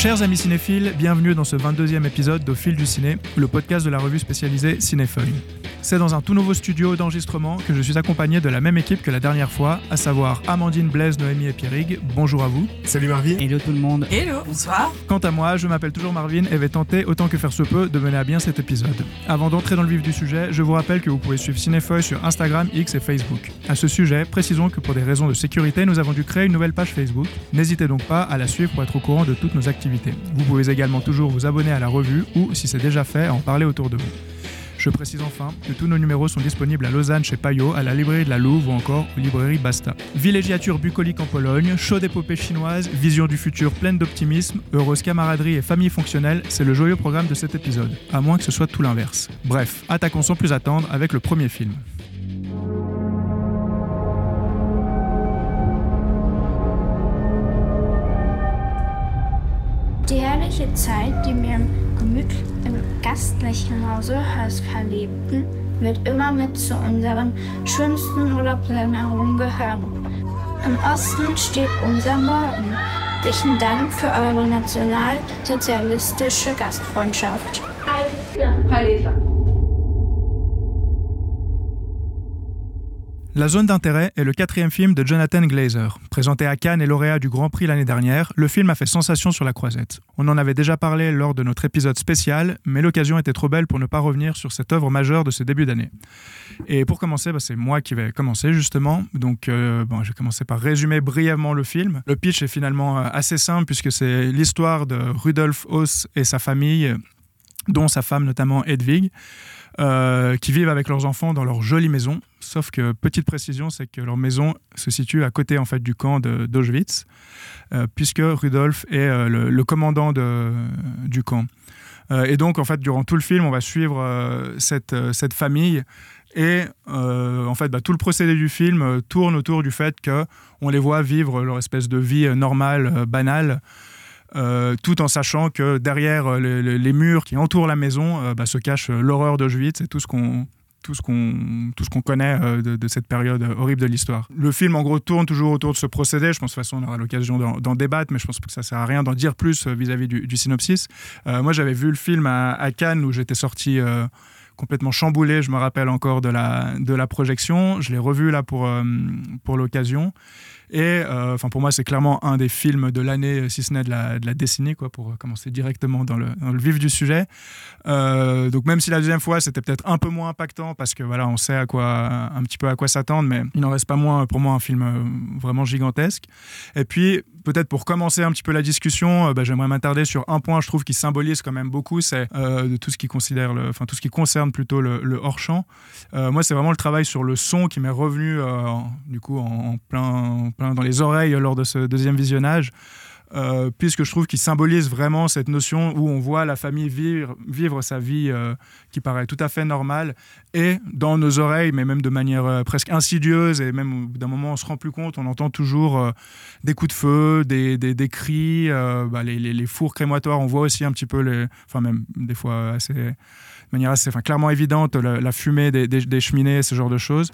Chers amis cinéphiles, bienvenue dans ce 22e épisode d'Au fil du ciné, le podcast de la revue spécialisée Cinéfeuille. C'est dans un tout nouveau studio d'enregistrement que je suis accompagné de la même équipe que la dernière fois, à savoir Amandine, Blaise, Noémie et Pierrig. Bonjour à vous. Salut Marvin. Hello tout le monde. Hello, bonsoir. Quant à moi, je m'appelle toujours Marvin et vais tenter, autant que faire se peut, de mener à bien cet épisode. Avant d'entrer dans le vif du sujet, je vous rappelle que vous pouvez suivre Cinéfeuille sur Instagram, X et Facebook. À ce sujet, précisons que pour des raisons de sécurité, nous avons dû créer une nouvelle page Facebook. N'hésitez donc pas à la suivre pour être au courant de toutes nos activités. Vous pouvez également toujours vous abonner à la revue ou, si c'est déjà fait, en parler autour de vous. Je précise enfin que tous nos numéros sont disponibles à Lausanne chez Payot, à la librairie de la Louve ou encore aux librairies Basta. Villégiature bucolique en Pologne, chaude épopée chinoise, vision du futur pleine d'optimisme, heureuse camaraderie et famille fonctionnelle, c'est le joyeux programme de cet épisode, à moins que ce soit tout l'inverse. Bref, attaquons sans plus attendre avec le premier film. Die herrliche Zeit, die wir im, gemütlich, im gastlichen Hause Hörs verlebten, wird immer mit zu unseren schönsten Urlaubserinnerungen gehören. Im Osten steht unser Morgen. Herzlichen Dank für eure nationalsozialistische Gastfreundschaft. La zone d'intérêt est le quatrième film de Jonathan Glazer. Présenté à Cannes et lauréat du Grand Prix l'année dernière, le film a fait sensation sur la croisette. On en avait déjà parlé lors de notre épisode spécial, mais l'occasion était trop belle pour ne pas revenir sur cette œuvre majeure de ce début d'année. Et pour commencer, bah, c'est moi qui vais commencer justement. Donc, euh, je vais commencer par résumer brièvement le film. Le pitch est finalement euh, assez simple puisque c'est l'histoire de Rudolf Haus et sa famille, dont sa femme notamment Hedwig. Euh, qui vivent avec leurs enfants dans leur jolie maison. Sauf que, petite précision, c'est que leur maison se situe à côté en fait, du camp d'Auschwitz, euh, puisque Rudolf est euh, le, commandant du camp. Euh, et donc, en fait, durant tout le film, on va suivre cette, cette famille. Et en fait, bah, tout le procédé du film tourne autour du fait que on les voit vivre leur espèce de vie normale, banale, tout en sachant que derrière euh, les, murs qui entourent la maison euh, bah, se cache euh, l'horreur d'Auschwitz et tout ce qu'on tout ce qu'on tout ce qu'on connaît euh, de, cette période euh, horrible de l'histoire. Le film en gros tourne toujours autour de ce procédé. Je pense de toute façon on aura l'occasion d'en débattre, mais je pense que ça sert à rien d'en dire plus euh, vis-à-vis du, synopsis. Euh, moi j'avais vu le film à, Cannes où j'étais sorti euh, complètement chamboulé. Je me rappelle encore de la de la projection. Je l'ai revu là pour euh, pour l'occasion. Et euh, enfin pour moi, c'est clairement un des films de l'année, si ce n'est de la, de la décennie, quoi, pour commencer directement dans le, dans le vif du sujet. Euh, donc même si la deuxième fois, c'était peut-être un peu moins impactant parce que voilà, on sait à quoi, un petit peu à quoi s'attendre, mais il n'en reste pas moins pour moi un film euh, vraiment gigantesque. Et puis peut-être pour commencer un petit peu la discussion, euh, bah, j'aimerais m'attarder sur un point, je trouve, qui symbolise quand même beaucoup, c'est euh, de tout ce qui considère, le, tout ce qui concerne plutôt le, hors champ. Euh, moi, c'est vraiment le travail sur le son qui m'est revenu euh, en- du coup en, plein, dans les oreilles lors de ce deuxième visionnage. Euh, puisque je trouve qu'il symbolise vraiment cette notion où on voit la famille vivre, sa vie euh, qui paraît tout à fait normale et dans nos oreilles, mais même de manière euh, presque insidieuse et même d'un moment on se rend plus compte, on entend toujours des coups de feu, des, cris, bah, les, fours crématoires, on voit aussi un petit peu, enfin même des fois assez, de manière assez, clairement évidente, la, fumée des cheminées, ce genre de choses.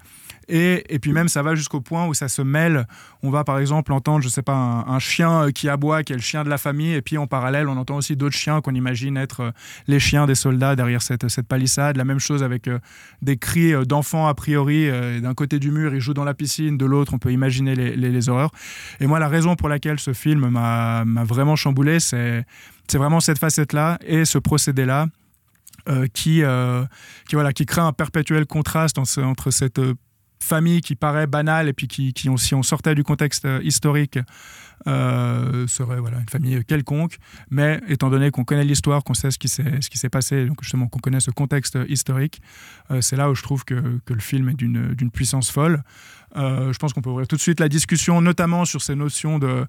Et, et puis même, ça va jusqu'au point où ça se mêle. On va par exemple entendre, je sais pas, un, chien qui aboie, qui est le chien de la famille, et puis en parallèle, on entend aussi d'autres chiens qu'on imagine être euh, les chiens des soldats derrière cette, cette palissade. La même chose avec euh, des cris euh, d'enfants a priori. euh, D'un côté du mur, ils jouent dans la piscine, de l'autre, on peut imaginer les, les, horreurs. Et moi, la raison pour laquelle ce film m'a vraiment chamboulé, c'est vraiment cette facette-là et ce procédé-là. euh, qui, euh, qui, voilà, qui crée un perpétuel contraste entre cette euh, famille qui paraît banale et puis qui, qui si on sortait du contexte euh, historique, euh, serait voilà, une famille quelconque. Mais étant donné qu'on connaît l'histoire, qu'on sait ce qui s'est passé, donc justement qu'on connaît ce contexte historique, euh, c'est là où je trouve que, que le film est d'une puissance folle. Je pense qu'on peut ouvrir tout de suite la discussion, notamment sur ces notions de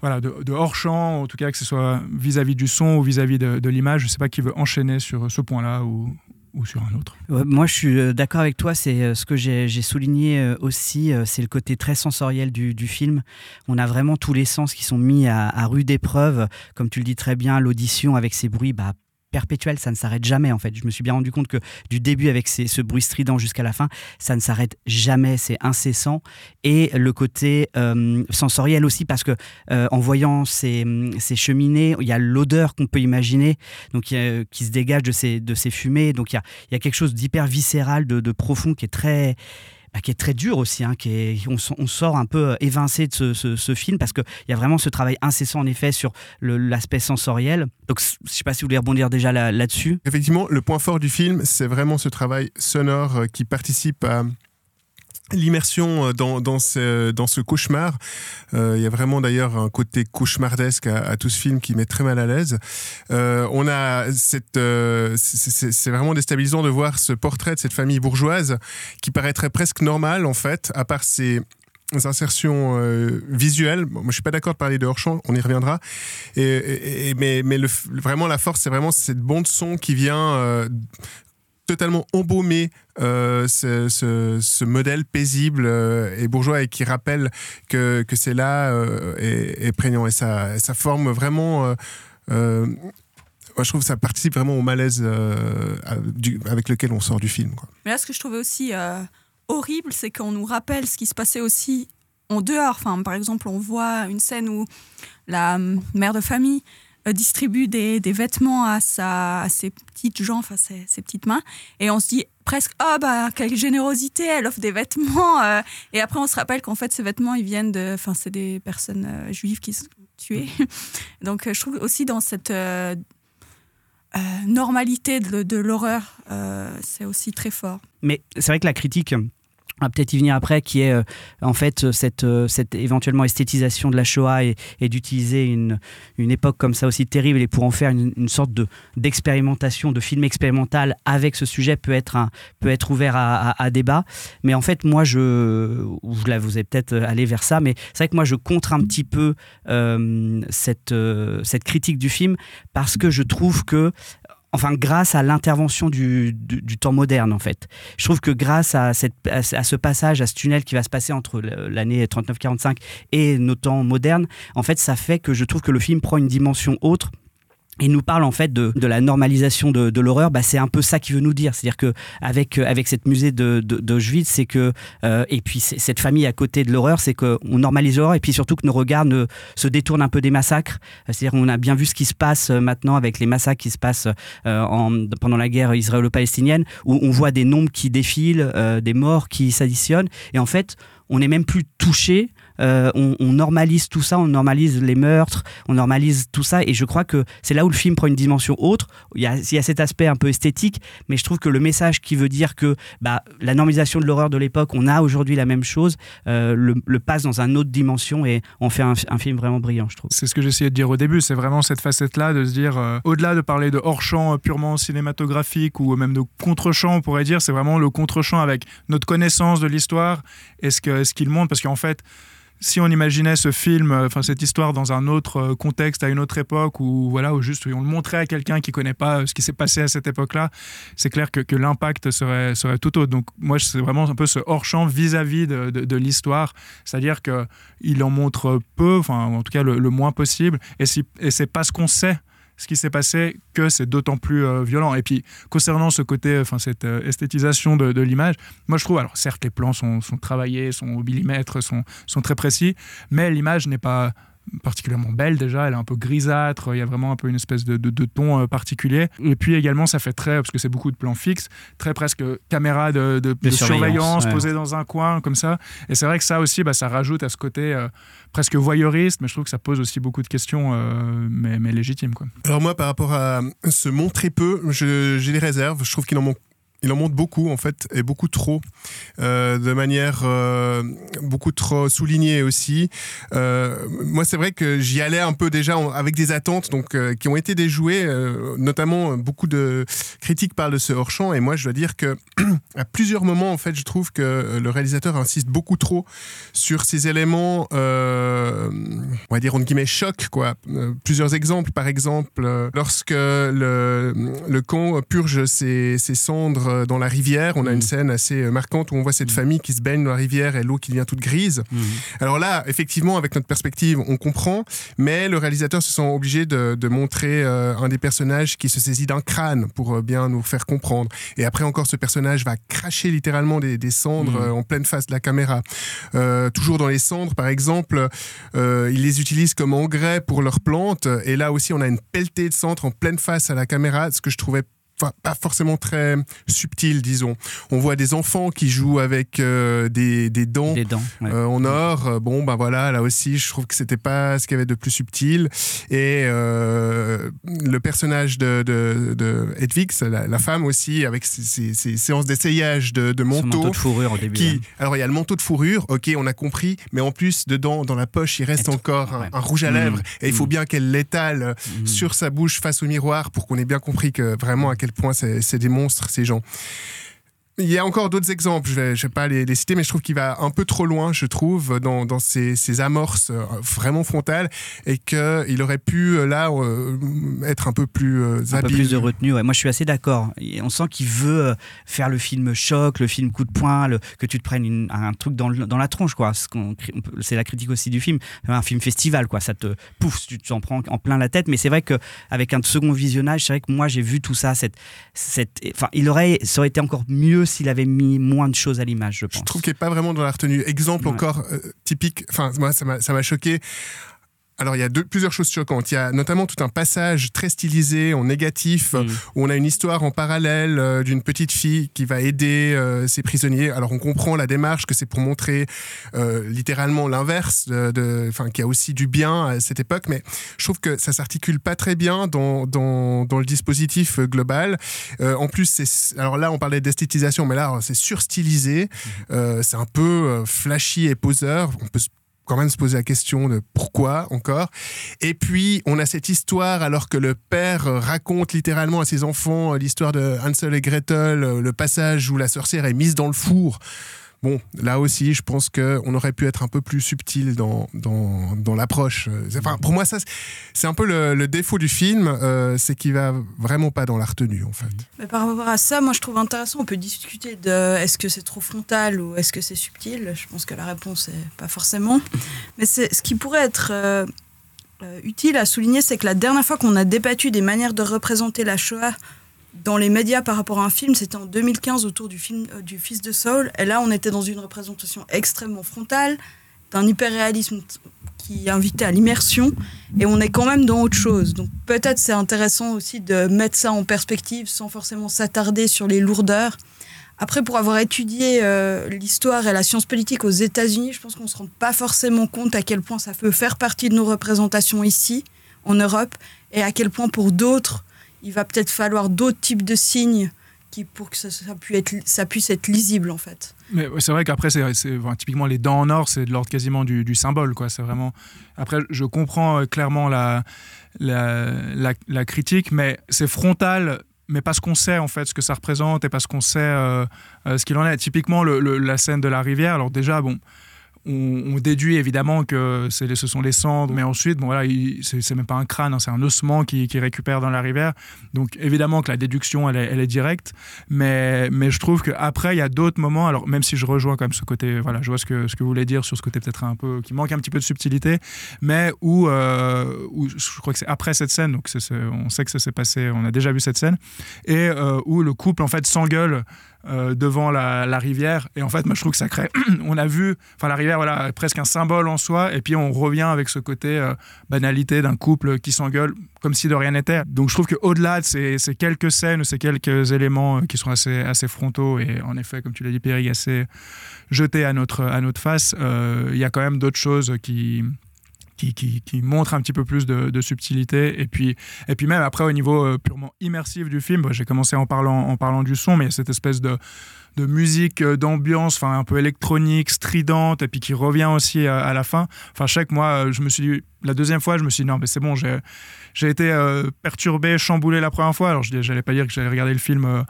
voilà, de, de hors-champ, en tout cas que ce soit vis-à-vis du son ou vis-à-vis de, l'image. Je ne sais pas qui veut enchaîner sur ce point-là ou sur un autre. Moi, je suis euh, d'accord avec toi. C'est euh, ce que j'ai souligné euh, aussi. C'est le côté très sensoriel du, film. On a vraiment tous les sens qui sont mis à, rude épreuve. Comme tu le dis très bien, l'audition avec ses bruits bah, perpétuel, ça ne s'arrête jamais en fait. Je me suis bien rendu compte que du début avec ce bruit strident jusqu'à la fin, ça ne s'arrête jamais, c'est incessant. Et le côté euh, sensoriel aussi, parce que euh, en voyant ces, ces, cheminées, il y a l'odeur qu'on peut imaginer, donc qui se dégage de ces, ces fumées. Donc il y a, quelque chose d'hyper viscéral, de profond, qui est très bah, qui est très dur aussi, hein, qui est, on, sort un peu euh, évincé de ce, film parce qu'il y a vraiment ce travail incessant en effet sur l'aspect sensoriel. Donc je ne sais pas si vous voulez rebondir déjà là-dessus. Effectivement, le point fort du film, c'est vraiment ce travail sonore euh, qui participe à l'immersion euh, dans, dans, ce, dans ce cauchemar. Euh, il y a vraiment d'ailleurs un côté cauchemardesque à, tout ce film qui met très mal à l'aise. Euh, on a cette, c'est vraiment déstabilisant de voir ce portrait de cette famille bourgeoise qui paraîtrait presque normal en fait, à part ces insertions visuelles. moi, je suis pas d'accord de parler de hors-champ, on y reviendra. Et, mais mais vraiment, la force, c'est vraiment cette bande son qui vient totalement embaumé euh, ce, modèle paisible euh, et bourgeois et qui rappelle que, que c'est là euh, est, prégnant et ça, forme vraiment je trouve que ça participe vraiment au malaise avec lequel on sort du film. Mais là, ce que je trouvais aussi horrible, c'est qu'on nous rappelle ce qui se passait aussi en dehors. Enfin, par exemple, on voit une scène où la mère de famille distribue des, des, vêtements à, sa, ses petites jambes, enfin ses, petites mains, et on se dit presque oh bah quelle générosité, elle offre des vêtements, euh. et après on se rappelle qu'en fait ces vêtements ils viennent de, enfin c'est des personnes euh, juives qui sont tuées, donc je trouve aussi dans cette normalité de, de l'horreur, c'est aussi très fort. Mais c'est vrai que la critique peut-être y venir après, qui est euh, en fait cette, euh, cette éventuellement esthétisation de la Shoah et, d'utiliser une, une époque comme ça aussi terrible et pour en faire une, sorte de, d'expérimentation, de film expérimental avec ce sujet peut être, un, peut être ouvert à, débat. Mais en fait, moi, je, là, vous avez peut-être allé vers ça, mais c'est vrai que moi, je contre un petit peu euh, cette, cette critique du film parce que je trouve que enfin grâce à l'intervention du, temps moderne en fait. Je trouve que grâce à, à, ce passage, à ce tunnel qui va se passer entre l'année 39-45 et nos temps modernes, en fait ça fait que je trouve que le film prend une dimension autre et nous parle en fait de, de la normalisation de, de l'horreur, bah, c'est un peu ça qu'il veut nous dire. C'est-à-dire que avec euh, avec cette musée de d'Auschwitz, c'est que euh, et puis cette famille à côté de l'horreur, c'est qu'on normalise l'horreur et puis surtout que nos regards ne, se détournent un peu des massacres. C'est-à-dire qu'on a bien vu ce qui se passe euh, maintenant avec les massacres qui se passent en, pendant la guerre israélo-palestinienne, où on voit des nombres qui défilent, des morts qui s'additionnent, et en fait on n'est même plus touché euh, on, normalise tout ça, on normalise les meurtres, on normalise tout ça, et je crois que c'est là où le film prend une dimension autre. Il y a, cet aspect un peu esthétique, mais je trouve que le message qui veut dire que bah, la normalisation de l'horreur de l'époque, on a aujourd'hui la même chose, euh, le, passe dans une autre dimension et on fait un, film vraiment brillant, je trouve. C'est ce que j'essayais de dire au début, c'est vraiment cette facette-là de se dire, euh, au-delà de parler de hors-champ purement cinématographique ou même de contre-champ, on pourrait dire, c'est vraiment le contre-champ avec notre connaissance de l'histoire et ce qu'il montre, parce qu'en fait, si on imaginait ce film, euh, enfin cette histoire dans un autre euh, contexte, à une autre époque, ou voilà, ou juste on le montrait à quelqu'un qui connaît pas euh, ce qui s'est passé à cette époque-là, c'est clair que, que l'impact serait, tout autre. Donc moi, c'est vraiment un peu ce hors-champ vis-à-vis de, l'histoire, c'est-à-dire qu'il en montre peu, enfin en tout cas le, moins possible, et, et c'est pas ce qu'on sait ce qui s'est passé que c'est d'autant plus euh, violent. Et puis, concernant ce côté, enfin, cette euh, esthétisation de, l'image, moi je trouve, alors certes, les plans sont, sont travaillés, sont au millimètre, sont, sont très précis, mais l'image n'est pas particulièrement belle déjà, elle est un peu grisâtre, il y a vraiment un peu une espèce de, de, ton euh, particulier. Et puis également, ça fait très, parce que c'est beaucoup de plans fixes, très presque caméra de, surveillance, posée dans un coin, comme ça. Et c'est vrai que ça aussi, bah, ça rajoute à ce côté euh, presque voyeuriste, mais je trouve que ça pose aussi beaucoup de questions, euh, mais, mais, légitimes. Quoi. Alors moi, par rapport à ce montrer peu, j'ai des réserves, je trouve qu'il en manque il en montre beaucoup en fait et beaucoup trop euh, de manière euh, beaucoup trop soulignée aussi. Euh, moi c'est vrai que j'y allais un peu déjà avec des attentes donc qui ont été déjouées notamment beaucoup de critiques parlent de ce hors champ et moi je dois dire que à plusieurs moments en fait je trouve que le réalisateur insiste beaucoup trop sur ces éléments on va dire en guillemets choc quoi. Plusieurs exemples par exemple lorsque le, le camp purge ses cendres euh, dans la rivière. On a une scène assez euh, marquante où on voit cette Mhm. famille qui se baigne dans la rivière et l'eau qui devient toute grise. Mhm. Alors là, effectivement, avec notre perspective, on comprend, mais le réalisateur se sent obligé de, de montrer euh, un des personnages qui se saisit d'un crâne pour bien nous faire comprendre. Et après encore, ce personnage va cracher littéralement des, des cendres en pleine face de la caméra. Toujours dans les cendres, par exemple, ils les utilisent comme engrais pour leurs plantes. Et là aussi, on a une pelletée de cendres en pleine face à la caméra, ce que je trouvais pas forcément très subtil, disons. On voit des enfants qui jouent avec euh, des, des dents Les dents. ouais. euh, en or. Euh, Bon, ben voilà, là aussi, je trouve que c'était pas ce qu'il y avait de plus subtil. Et euh, le personnage de, de, de Hedwig, la, la femme aussi, avec ses, ses- ses séances d'essayage de, de Son manteau. de fourrure au début. Qui, alors il y a le manteau de fourrure, ok, on a compris, mais en plus dedans, dans la poche, il reste encore un, ouais. un rouge à Mhm. lèvres, et il faut Mhm. bien qu'elle l'étale Mhm. sur sa bouche face au miroir pour qu'on ait bien compris que vraiment à quel point c'est c'est des monstres ces gens. Il y a encore d'autres exemples, je vais, je vais pas les, les citer, mais je trouve qu'il va un peu trop loin, je trouve, dans, dans ses, ses amorces euh, vraiment frontales, et qu'il aurait pu, euh, là, euh, être un peu plus euh, un peu habile. plus de retenue. Ouais. Moi, je suis assez d'accord. On sent qu'il veut faire le film choc, le film coup de poing, le- que tu te prennes une- un truc dans, le- dans la tronche, quoi. C'est la critique aussi du film. Un film festival, quoi. Ça te pouf, tu t'en prends en plein la tête. Mais c'est vrai que avec un second visionnage, c'est vrai que moi, j'ai vu tout ça. Cette, cette, enfin, il aurait, ça aurait été encore mieux s'il avait mis moins de choses à l'image, je pense. Je trouve qu'il n'est pas vraiment dans la retenue. Exemple Ouais. encore euh, typique, enfin moi ça m'a ça m'a choqué. Alors il y a deux, plusieurs choses choquantes. Il y a notamment tout un passage très stylisé en négatif Mm. où on a une histoire en parallèle euh, d'une petite fille qui va aider euh, ses prisonniers. Alors on comprend la démarche que c'est pour montrer euh, littéralement l'inverse, de, enfin qu'il y a aussi du bien à cette époque, mais je trouve que ça s'articule pas très bien dans, dans, dans le dispositif global. En plus, c'est alors là on parlait d'esthétisation, mais là c'est surstylisé, Euh, c'est un peu flashy et poseur. On peut se- quand même se poser la question de pourquoi encore. Et puis, on a cette histoire alors que le père raconte littéralement à ses enfants l'histoire de Hansel et Gretel, le passage où la sorcière est mise dans le four. Bon, là aussi, je pense qu'on aurait pu être un peu plus subtil dans, dans, dans l'approche. Enfin, pour moi, ça, c'est- un peu le, le défaut du film, euh, c'est qu'il va vraiment pas dans la retenue, en fait. Mais par rapport à ça, moi je trouve intéressant, on peut discuter de est-ce que c'est trop frontal ou est-ce que c'est subtil. Je pense que la réponse est pas forcément. Mais c'est ce qui pourrait être euh, euh, utile à souligner, c'est que la dernière fois qu'on a débattu des manières de représenter la Shoah dans les médias par rapport à un film, c'était en 2015 autour du film euh, du Fils de Saul. Et là, on était dans une représentation extrêmement frontale, d'un hyperréalisme qui invitait à l'immersion, et on est quand même dans autre chose. Donc peut-être c'est intéressant aussi de mettre ça en perspective sans forcément s'attarder sur les lourdeurs. Après, pour avoir étudié euh, l'histoire et la science politique aux États-Unis, je pense qu'on ne se rend pas forcément compte à quel point ça peut faire partie de nos représentations ici, en Europe, et à quel point pour d'autres, il va peut-être falloir d'autres types de signes qui, pour que ça, puisse être, ça puisse être lisible, en fait. Mais c'est vrai qu'après, c'est, typiquement les dents en or, c'est de l'ordre quasiment du, symbole. Quoi. C'est vraiment... Après, je comprends euh, clairement la, la, la- critique, mais c'est frontal, mais parce qu'on sait en fait ce que ça représente et parce qu'on sait euh, euh, ce qu'il en est. Typiquement, le- la scène de la rivière, alors déjà, bon. On, déduit évidemment que ce sont les cendres, mais ensuite, bon, voilà, il- c'est même pas un crâne, hein, c'est un ossement qui, récupère dans la rivière. Donc évidemment que la déduction, elle est, directe. Mais, mais je trouve qu'après, il y a d'autres moments, alors même si je rejoins quand ce côté, voilà, je vois ce que, ce que vous voulez dire sur ce côté peut-être un peu, qui manque un petit peu de subtilité, mais où, euh, je crois que c'est après cette scène, donc on sait que ça s'est passé, on a déjà vu cette scène, et euh, où le couple en fait s'engueule euh, devant la, la rivière, et en fait, moi je trouve que ça crée, on a vu, enfin la rivière, voilà, presque un symbole en soi, et puis on revient avec ce côté euh, banalité d'un couple qui s'engueule comme si de rien n'était. Donc je trouve qu'au-delà de ces, quelques scènes, ces quelques éléments euh, qui sont assez, assez frontaux et en effet, comme tu l'as dit, Pierre, assez jetés à notre, à notre face, il y a quand même d'autres choses qui, qui, montrent un petit peu plus de, subtilité. Et puis, et puis même après, au niveau euh, purement immersif du film, j'ai commencé en parlant, en parlant du son, mais il y a cette espèce de musique euh, d'ambiance enfin un peu électronique stridente et puis qui revient aussi à, la fin enfin chaque mois euh, je me suis dit la deuxième fois je me suis dit non mais c'est bon j'ai été perturbé chamboulé la première fois alors je n'allais pas dire que j'allais regarder le film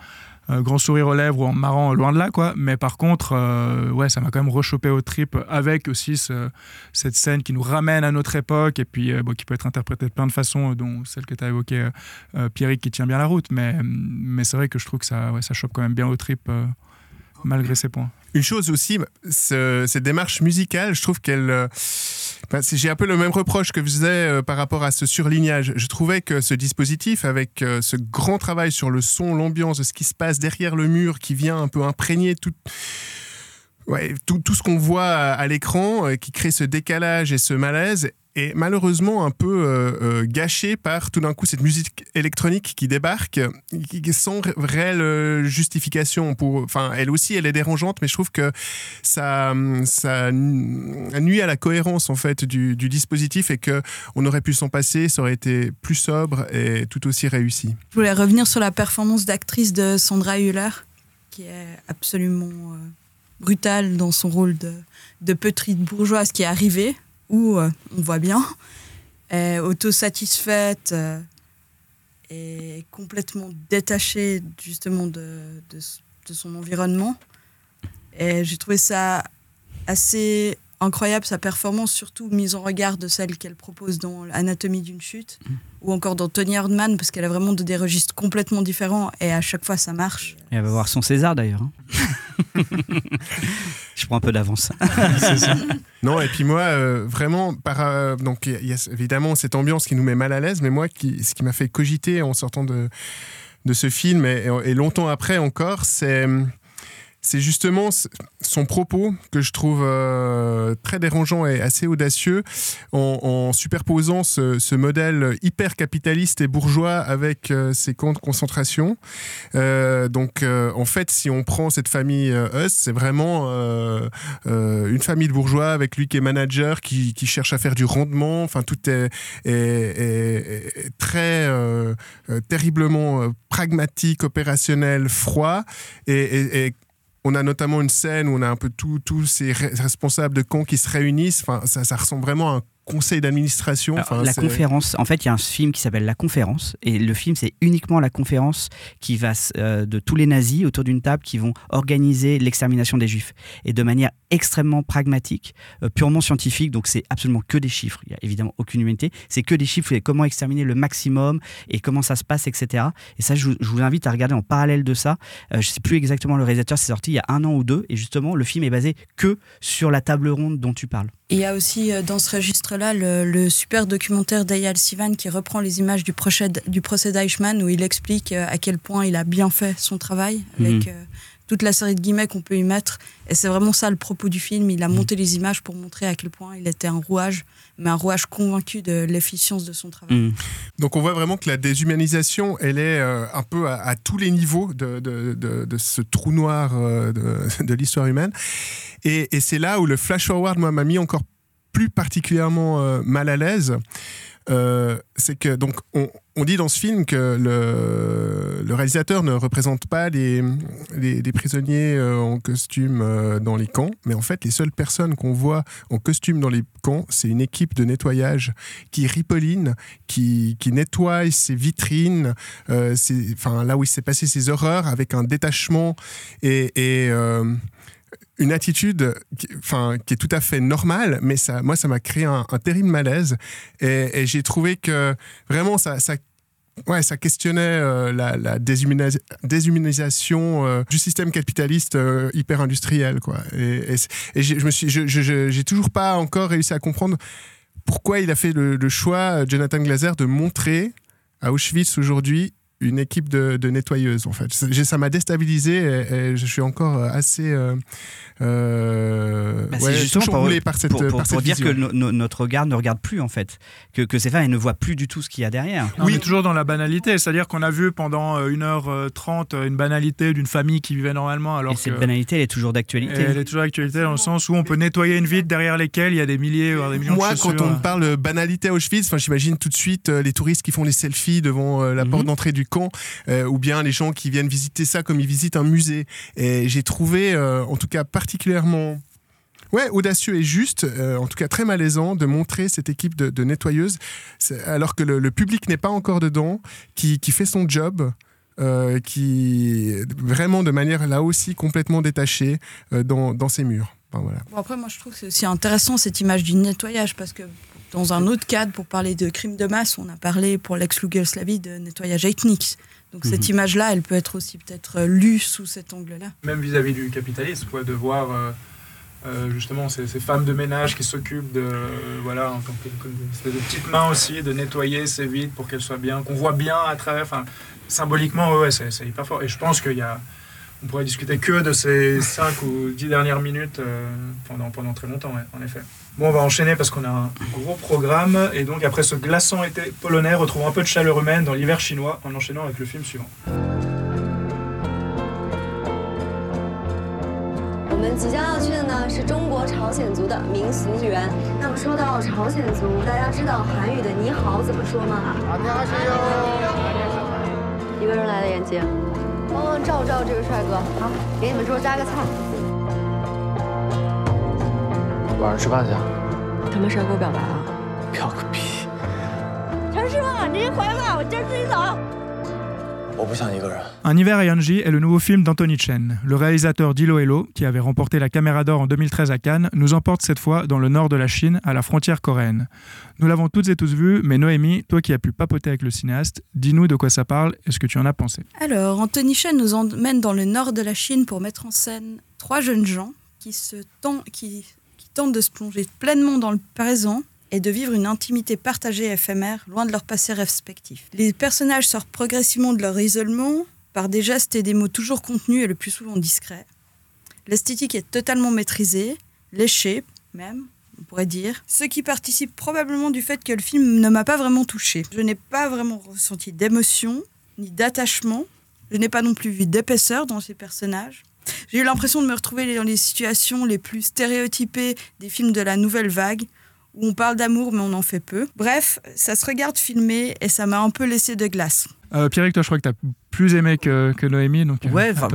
grand sourire aux lèvres ou en marrant loin de là, quoi. Mais par contre, ouais, ça m'a quand même rechopé au trip avec aussi cette scène qui nous ramène à notre époque et puis qui peut être interprétée de plein de façons, dont celle que tu as évoquée, Pierrick, qui tient bien la route. Mais, mais c'est vrai que je trouve que ça, ça chope quand même bien au trip malgré ces points. Une chose aussi, cette démarche musicale, je trouve qu'elle. Euh, j'ai un peu le même reproche que vous faisais euh, par rapport à ce surlignage. Je trouvais que ce dispositif, avec euh, ce grand travail sur le son, l'ambiance, ce qui se passe derrière le mur, qui vient un peu imprégner tout. Ce qu'on voit à, l'écran, qui crée ce décalage et ce malaise, est malheureusement un peu euh, euh, gâché par tout d'un coup cette musique électronique qui débarque qui, sans réelle euh, justification pour enfin elle aussi elle est dérangeante mais je trouve que ça ça nuit à la cohérence en fait du, dispositif et que on aurait pu s'en passer ça aurait été plus sobre et tout aussi réussi. Je voulais revenir sur la performance d'actrice de Sandra Hüller qui est absolument brutale dans son rôle de, de petite bourgeoise qui est arrivée où euh, on voit bien, autosatisfaite euh, et complètement détachée justement de, son environnement. Et j'ai trouvé ça assez incroyable, sa performance, surtout mise en regard de celle qu'elle propose dans l'anatomie d'une chute, mmh. Ou encore dans Tony Hardman, parce qu'elle a vraiment des registres complètement différents, et à chaque fois ça marche. Et elle va voir son César d'ailleurs. Hein. Je prends un peu d'avance. non, et puis moi, euh, vraiment, par, euh, donc il y, a évidemment cette ambiance qui nous met mal à l'aise, mais moi, qui, ce qui m'a fait cogiter en sortant de, de ce film, et longtemps après encore, c'est c'est justement son propos que je trouve euh, très dérangeant et assez audacieux en, superposant ce, modèle hyper capitaliste et bourgeois avec euh, ses camps de concentration. Euh, donc en fait, si on prend cette famille Us, c'est vraiment une famille de bourgeois avec lui qui est manager, qui, cherche à faire du rendement. Enfin, tout est, très terriblement pragmatique, opérationnel, froid et on a notamment une scène où on a un peu tous ces responsables de camps qui se réunissent. Enfin, ça, ça ressemble vraiment à un conseil d'administration. la conférence, en fait, il y a un film qui s'appelle La Conférence, et le film, c'est uniquement la conférence qui va euh, de tous les nazis autour d'une table qui vont organiser l'extermination des juifs, et de manière extrêmement pragmatique, euh, purement scientifique, donc c'est absolument que des chiffres, il n'y a évidemment aucune humanité, c'est que des chiffres, et comment exterminer le maximum, et comment ça se passe, etc. Et ça, je, vous invite à regarder en parallèle de ça. Euh, je ne sais plus exactement le réalisateur, c'est sorti il y a un an ou deux, et justement, le film est basé que sur la table ronde dont tu parles. Il y a aussi dans ce registre-là le, super documentaire d'Ayal Sivan qui reprend les images du procès, du procès d'Eichmann où il explique à quel point il a bien fait son travail avec mhm toute la série de guillemets qu'on peut y mettre. Et c'est vraiment ça le propos du film. Il a monté les images pour montrer à quel point il était un rouage, mais un rouage convaincu de l'efficience de son travail. Mm. Donc on voit vraiment que la déshumanisation, elle est euh, un peu à, tous les niveaux de, de, de, ce trou noir euh, de, l'histoire humaine. Et, et c'est là où le flash forward, moi, m'a mis encore plus particulièrement euh, mal à l'aise. Euh, c'est que donc on, dit dans ce film que le, le réalisateur ne représente pas les, les, prisonniers euh, en costume euh, dans les camps, mais en fait les seules personnes qu'on voit en costume dans les camps, c'est une équipe de nettoyage qui ripolline, qui, qui nettoie ses vitrines, enfin là où il s'est passé ses horreurs avec un détachement et une attitude qui, enfin, qui est tout à fait normale, mais ça, moi, ça m'a créé un, terrible malaise. Et, j'ai trouvé que vraiment, ça, Ouais, ça questionnait euh, la, déshumanisation euh, du système capitaliste euh, hyper industriel, quoi. Et, je me suis, j'ai toujours pas encore réussi à comprendre pourquoi il a fait le, le choix, Jonathan Glazer, de montrer à Auschwitz aujourd'hui une équipe de, nettoyeuses en fait. Ça m'a déstabilisé et, je suis encore assez euh, euh bah, justement pour, par cette pour, pour, dire que notre regard ne regarde plus en fait, que, que ces femmes elles ne voient plus du tout ce qu'il y a derrière. oui, toujours dans la banalité, c'est-à-dire qu'on a vu pendant 1h30 euh, une banalité d'une famille qui vivait normalement alors et cette banalité elle est toujours d'actualité. Elle est toujours d'actualité dans le sens où on peut nettoyer une ville derrière lesquelles il y a des milliers voire des millions Moi, de chaussures. quand on parle banalité à Auschwitz, j'imagine tout de suite euh, les touristes qui font les selfies devant la mhm. porte d'entrée du euh, ou bien les gens qui viennent visiter ça comme ils visitent un musée. Et j'ai trouvé, euh, en tout cas, particulièrement audacieux et juste, euh, en tout cas très malaisant, de montrer cette équipe de, de nettoyeuses, alors que le, public n'est pas encore dedans, qui, fait son job. euh, qui vraiment de manière là aussi complètement détachée dans, ses murs. Après, moi, je trouve que c'est aussi intéressant cette image du nettoyage parce que dans un autre cadre, pour parler de crimes de masse, on a parlé pour l'ex-Yougoslavie de nettoyage ethnique. Donc cette Mhm. image-là, elle peut être aussi peut-être euh, lue sous cet angle-là. Même vis-à-vis du capitalisme, quoi, de voir euh, euh, justement ces, ces femmes de ménage qui s'occupent de, euh, voilà, en tant que comme une espèce de petites mains aussi, de nettoyer ces vides pour qu'elles soient bien, qu'on voit bien à travers. Enfin, symboliquement, ouais, c'est c'est hyper fort. Et je pense qu'il y a, on pourrait discuter que de ces 5 ou 10 dernières minutes euh, pendant, pendant très longtemps, ouais, en effet. Bon, on va enchaîner parce qu'on a un gros programme. Et donc, après ce glaçant été polonais, retrouvons un peu de chaleur humaine dans l'hiver chinois en enchaînant avec le film suivant. 晚上吃饭去啊？他们是要给我表白啊？表个屁！陈师傅，您回来，我今儿自己走。我不想一个人。 Un hiver à Yanji est le nouveau film d'Anthony Chen. Le réalisateur Dilo Hello, qui avait remporté la Caméra d'Or en 2013 à Cannes, nous emporte cette fois dans le nord de la Chine, à la frontière coréenne. Nous l'avons toutes et tous vu, mais Noémie, toi qui as pu papoter avec le cinéaste, dis-nous de quoi ça parle et ce que tu en as pensé. Alors, Anthony Chen nous emmène dans le nord de la Chine pour mettre en scène trois jeunes gens qui, se ten- qui, qui tentent de se plonger pleinement dans le présent et de vivre une intimité partagée et éphémère, loin de leur passé respectif. Les personnages sortent progressivement de leur isolement par des gestes et des mots toujours contenus et le plus souvent discrets. L'esthétique est totalement maîtrisée, léchée même, on pourrait dire. Ce qui participe probablement du fait que le film ne m'a pas vraiment touché. Je n'ai pas vraiment ressenti d'émotion ni d'attachement. Je n'ai pas non plus vu d'épaisseur dans ces personnages. J'ai eu l'impression de me retrouver dans les situations les plus stéréotypées des films de la nouvelle vague, où on parle d'amour mais on en fait peu. Bref, ça se regarde filmer et ça m'a un peu laissé de glace. Euh, Pierrick, toi je crois que tu as plus aimé que, que Noémie, donc euh, Ouais, enfin,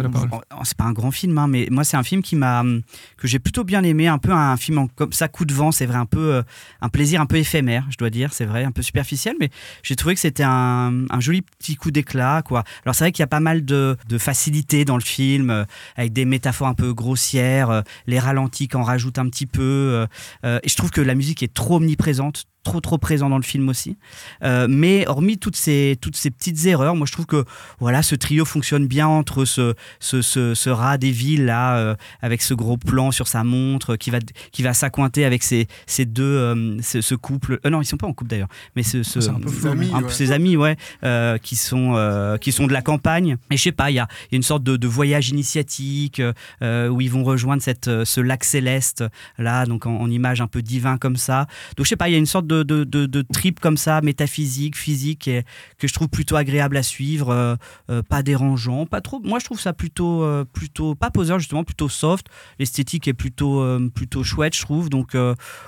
c'est pas un grand film, hein, mais moi c'est un film qui m'a hum, que j'ai plutôt bien aimé, un peu un film en, comme ça coup de vent, c'est vrai, un peu euh, un plaisir un peu éphémère, je dois dire, c'est vrai, un peu superficiel, mais j'ai trouvé que c'était un, un joli petit coup d'éclat, quoi. Alors c'est vrai qu'il y a pas mal de, de facilité dans le film, euh, avec des métaphores un peu grossières, euh, les ralentis qui en rajoutent un petit peu, et je trouve que la musique est trop omniprésente trop trop présent dans le film aussi Euh, mais hormis toutes ces toutes ces petites erreurs moi je trouve que voilà, ce trio fonctionne bien entre ce, ce, ce, ce rat des villes là, euh, avec ce gros plan sur sa montre, qui va, qui va s'accointer avec ces, ces deux, euh, ce, ce couple. Euh, non, ils sont pas en couple d'ailleurs, mais ce, un Amis, ouais. ses amis, ouais, euh, qui sont euh, qui sont de la campagne. Et je sais pas, il y a, il y a une sorte de, de voyage initiatique euh, où ils vont rejoindre cette, euh, ce lac céleste là, donc en, en image un peu divin comme ça. Donc je sais pas, il y a une sorte de, de, trip comme ça, métaphysique, physique, et, que je trouve plutôt agréable à suivre, euh, euh, pas dérangeant, pas trop. Moi je trouve ça plutôt euh, plutôt pas poseur justement, plutôt soft. L'esthétique est plutôt plutôt chouette, je trouve. Donc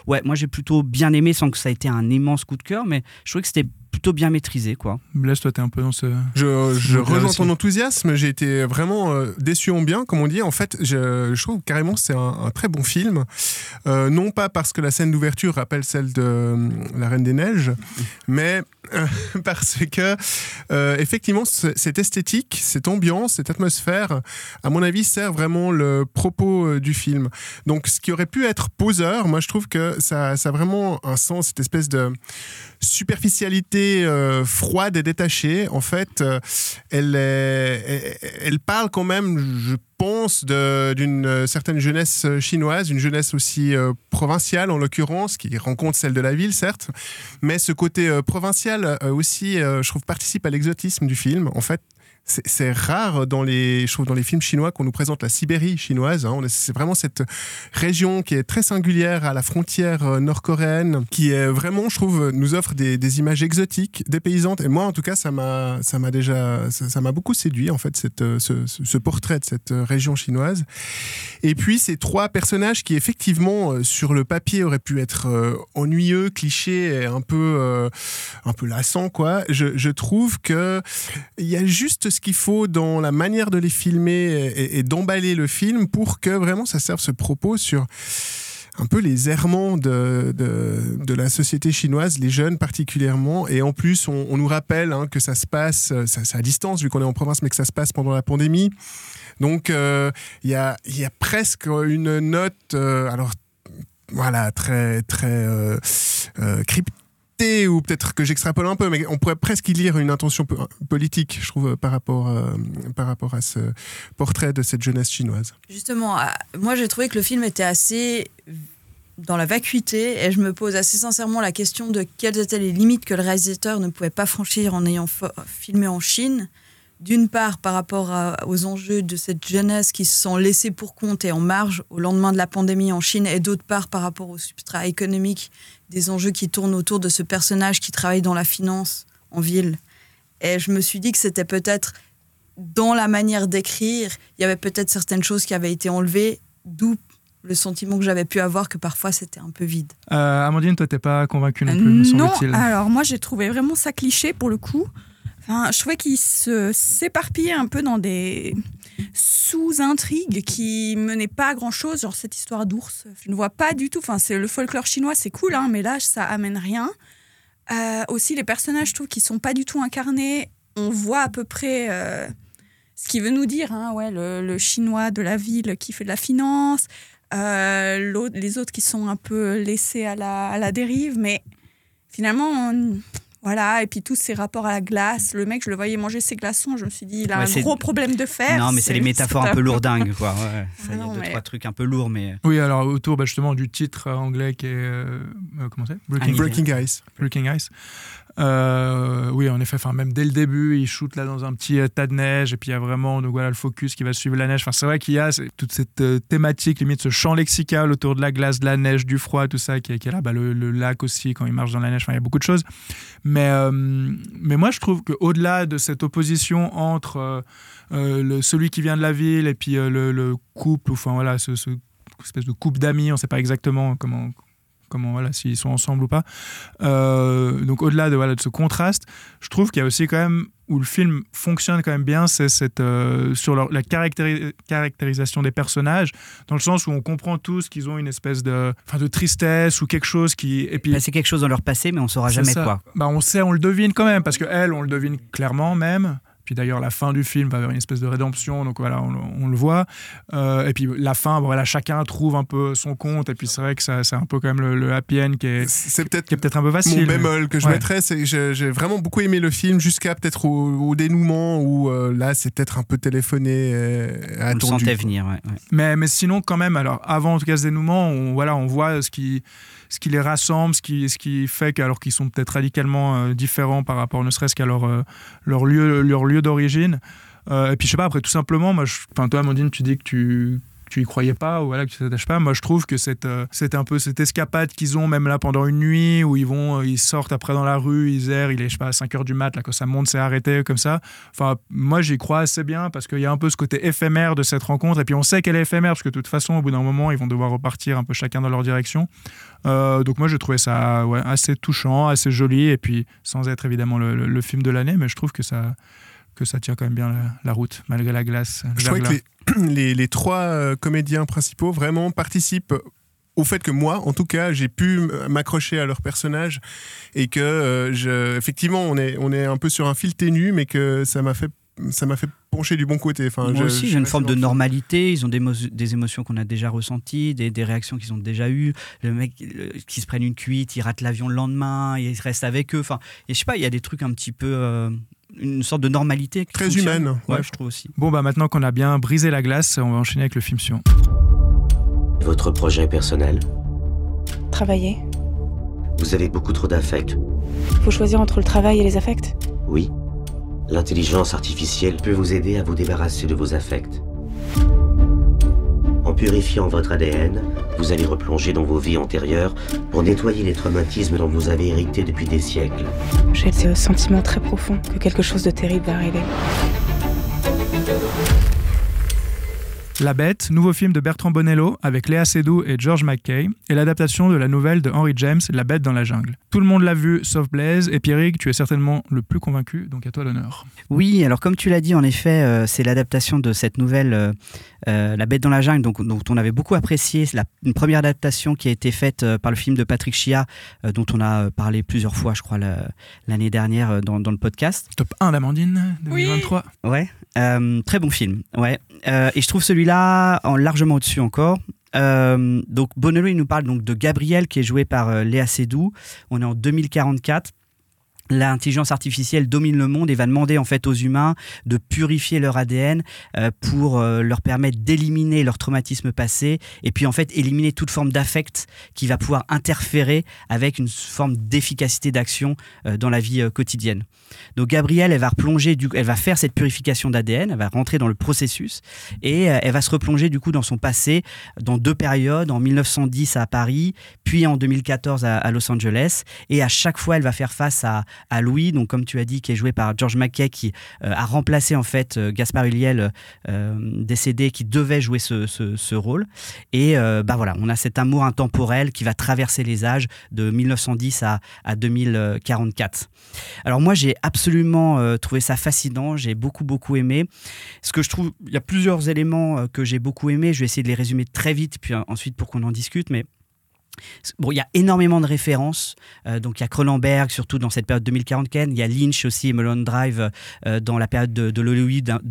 ouais, moi j'ai plutôt bien aimé sans que ça ait été un immense coup de cœur, mais je trouvais que c'était plutôt bien maîtrisé quoi. Blaise, toi t'es un peu dans ce... Je, je rejoins ton enthousiasme. J'ai été vraiment euh, déçu en bien, comme on dit. En fait, je, je trouve carrément que c'est un, un très bon film. Euh, non pas parce que la scène d'ouverture rappelle celle de euh, La Reine des Neiges, mais euh, parce que euh, effectivement, ce- cette esthétique, cette ambiance, cette atmosphère, à mon avis, sert vraiment le propos euh, du film. Donc, ce qui aurait pu être poseur, moi, je trouve que ça, ça a vraiment un sens, cette espèce de superficialité euh, froide et détachée, en fait, euh, elle, elle, parle quand même, je pense, d'une euh, certaine jeunesse chinoise, une jeunesse aussi provinciale en l'occurrence, qui rencontre celle de la ville, certes, mais ce côté provincial aussi, je trouve, participe à l'exotisme du film. En fait, c'est- rare dans les, je dans les films chinois qu'on nous présente la Sibérie chinoise. hein. C'est vraiment cette région qui est très singulière à la frontière euh, nord-coréenne, qui est vraiment, je trouve, nous offre des, images exotiques, dépaysantes. Et moi, en tout cas, ça m'a, déjà, ça m'a beaucoup séduit en fait, cette, euh, ce, portrait de cette euh, région chinoise. Et puis ces trois personnages qui effectivement sur le papier auraient pu être ennuyeux, clichés et un peu, un peu lassants quoi. Je, je trouve que il y a juste qu'il faut dans la manière de les filmer et, d'emballer le film pour que vraiment ça serve ce propos sur un peu les errements de, de, la société chinoise, les jeunes particulièrement. Et en plus, on, nous rappelle hein, que ça se passe, c'est à distance vu qu'on est en province, mais que ça se passe pendant la pandémie. Donc, il y, a, y a presque une note, alors voilà, très, très euh, euh, ou peut-être que j'extrapole un peu, mais on pourrait presque y lire une intention politique, je trouve, par rapport, euh, par rapport à ce portrait de cette jeunesse chinoise. Justement, moi j'ai trouvé que le film était assez dans la vacuité et je me pose assez sincèrement la question de quelles étaient les limites que le réalisateur ne pouvait pas franchir en ayant filmé en Chine d'une part par rapport aux enjeux de cette jeunesse qui se sont laissés pour compte et en marge au lendemain de la pandémie en Chine, et d'autre part par rapport au substrat économique des enjeux qui tournent autour de ce personnage qui travaille dans la finance en ville. Et je me suis dit que c'était peut-être dans la manière d'écrire, il y avait peut-être certaines choses qui avaient été enlevées, d'où le sentiment que j'avais pu avoir que parfois c'était un peu vide. Euh, Amandine, toi t'es pas convaincue non plus, me semble-t-il. Non, alors moi j'ai trouvé vraiment ça cliché pour le coup je trouvais qu'il se s'éparpillait un peu dans des sous-intrigues qui menaient pas à grand-chose, genre cette histoire d'ours. Je ne vois pas du tout. Enfin, c'est le folklore chinois, c'est cool, hein, mais là, ça amène rien. Euh, aussi, les personnages, je trouve qu'ils sont pas du tout incarnés. On voit à peu près euh, ce qu'il veut nous dire. Hein, ouais, le, chinois de la ville qui fait de la finance, euh, les autres qui sont un peu laissés à la, à la dérive, mais finalement, on, voilà, et puis tous ces rapports à la glace. Le mec, je le voyais manger ses glaçons, je me suis dit, il a un gros problème de fer. Non, mais c'est les métaphores un peu lourdingues, quoi. Ouais, il y a deux, trois trucs un peu lourds, mais. Oui, alors autour bah, justement du titre anglais qui est. Euh, euh, comment c'est? Breaking, Ice. Breaking Ice. Euh, oui, en effet, même dès le début, il shoot là dans un petit tas de neige, et puis il y a vraiment donc, voilà, le focus qui va suivre la neige. Enfin, c'est vrai qu'il y a toute cette thématique, limite ce champ lexical autour de la glace, de la neige, du froid, tout ça, qui est, là. Bah, le, lac aussi, quand il marche dans la neige, enfin, il y a beaucoup de choses. Mais, euh, mais moi, je trouve qu'au-delà de cette opposition entre euh, euh, celui qui vient de la ville et puis le, couple, enfin voilà, ce, espèce de couple d'amis, on ne sait pas exactement comment, comment voilà s'ils sont ensemble ou pas. donc au-delà de voilà de ce contraste, je trouve qu'il y a aussi quand même où le film fonctionne quand même bien, c'est cette euh, sur la caractérisation des personnages, dans le sens où on comprend tous qu'ils ont une espèce de, enfin, de tristesse ou quelque chose qui. Et puis. Bah, c'est quelque chose dans leur passé, mais on saura jamais quoi. Bah, on sait, on le devine quand même, parce que elle, on le devine clairement même. Puis d'ailleurs, la fin du film va vers une espèce de rédemption, donc voilà, on, le voit. Euh, et puis la fin, voilà, chacun trouve un peu son compte. Et puis c'est vrai que c'est un peu quand même le, happy end qui est, c'est peut-être, peut-être un peu facile. Mon bémol que je mettrais, c'est que j'ai vraiment beaucoup aimé le film jusqu'à peut-être au, dénouement où euh, là, c'est peut-être un peu téléphoné. Euh, on le sentait venir, ouais, Mais, mais sinon, quand même, alors avant en tout cas ce dénouement, on, voilà, on voit ce qui ce qui les rassemble, ce qui, ce qui fait qu'ils sont peut-être radicalement euh, différents par rapport ne serait-ce qu'à leur, euh, leur lieu, leur lieu d'origine. Euh, et puis je sais pas, après tout simplement, moi, toi Amandine, tu dis que tu tu y croyais pas ou voilà que tu t'attaches pas. Moi je trouve que c'est un peu cette escapade qu'ils ont même là pendant une nuit où ils vont ils sortent après dans la rue ils errent il est je sais pas à 5 heures du mat là quand ça monte c'est arrêté comme ça. Enfin moi j'y crois assez bien parce qu'il y a un peu ce côté éphémère de cette rencontre. Et puis on sait qu'elle est éphémère parce que de toute façon au bout d'un moment ils vont devoir repartir un peu chacun dans leur direction. Euh, donc moi j'ai trouvé ça assez touchant, assez joli, et puis sans être évidemment le, film de l'année, mais je trouve que ça, que ça tient quand même bien la, route, malgré la glace. Je crois que les, les, trois euh, comédiens principaux vraiment participent au fait que moi, en tout cas, j'ai pu m'accrocher à leur personnage et que, euh, je, effectivement, on est, on est un peu sur un fil ténu, mais que ça m'a fait ça m'a fait pencher du bon côté. Enfin, Moi aussi, j'ai une forme de normalité. Ils ont des, des émotions qu'on a déjà ressenties, des, des réactions qu'ils ont déjà eues. Le mec qui se prenne une cuite, il rate l'avion le lendemain, il reste avec eux. Enfin, et je sais pas, il y a des trucs un petit peu. Euh, une sorte de normalité. Très humaine. Ouais, je trouve aussi. Bon, bah maintenant qu'on a bien brisé la glace, on va enchaîner avec le film suivant. Votre projet personnel Travailler. Vous avez beaucoup trop d'affects. Faut choisir entre le travail et les affects Oui. L'intelligence artificielle peut vous aider à vous débarrasser de vos affects. En purifiant votre ADN, vous allez replonger dans vos vies antérieures pour nettoyer les traumatismes dont vous avez hérité depuis des siècles. J'ai le sentiment très profond que quelque chose de terrible va arriver. La Bête, nouveau film de Bertrand Bonello avec Léa Seydoux et George McKay, et l'adaptation de la nouvelle de Henry James, La Bête dans la jungle. Tout le monde l'a vu, sauf Blaise, et Pierrick, tu es certainement le plus convaincu, donc à toi l'honneur. Oui, alors comme tu l'as dit, en effet, euh, c'est l'adaptation de cette nouvelle euh, euh, La Bête dans la jungle, donc, dont on avait beaucoup apprécié. C'est la, une première adaptation qui a été faite euh, par le film de Patrick Chia, euh, dont on a parlé plusieurs fois, je crois, la- l'année dernière euh, dans, dans le podcast. Top 1 d'Amandine 2023. Ouais, euh, très bon film. Ouais, Euh, et je trouve celui-là en largement au-dessus encore. Euh, donc nous parle donc de Gabriel qui est joué par euh, Léa Seydoux. On est en 2044. L'intelligence artificielle domine le monde et va demander en fait aux humains de purifier leur ADN euh, pour leur permettre d'éliminer leur traumatisme passé et puis en fait éliminer toute forme d'affect qui va pouvoir interférer avec une forme d'efficacité d'action dans la vie quotidienne. Donc Gabrielle, elle va replonger, elle va faire cette purification d'ADN, elle va rentrer dans le processus et euh, elle va se replonger du coup dans son passé, dans deux périodes, en 1910 à Paris, puis en 2014 à, Los Angeles. Et à chaque fois, elle va faire face à, Louis, donc comme tu as dit, qui est joué par George McKay, qui euh, a remplacé en fait euh, Gaspard Ulliel, décédé, qui devait jouer ce, rôle. Et bah voilà, on a cet amour intemporel qui va traverser les âges de 1910 à, à 2044. Alors moi, j'ai absolument euh, trouvé ça fascinant, j'ai beaucoup beaucoup aimé. Ce que je trouve, il y a plusieurs éléments euh, que j'ai beaucoup aimé, je vais essayer de les résumer très vite, puis ensuite pour qu'on en discute, mais Il y a énormément de références. Euh, donc, il y a Cronenberg, surtout dans cette période 2040. Il y a Lynch aussi, et Mulholland Drive, euh, dans la période de, de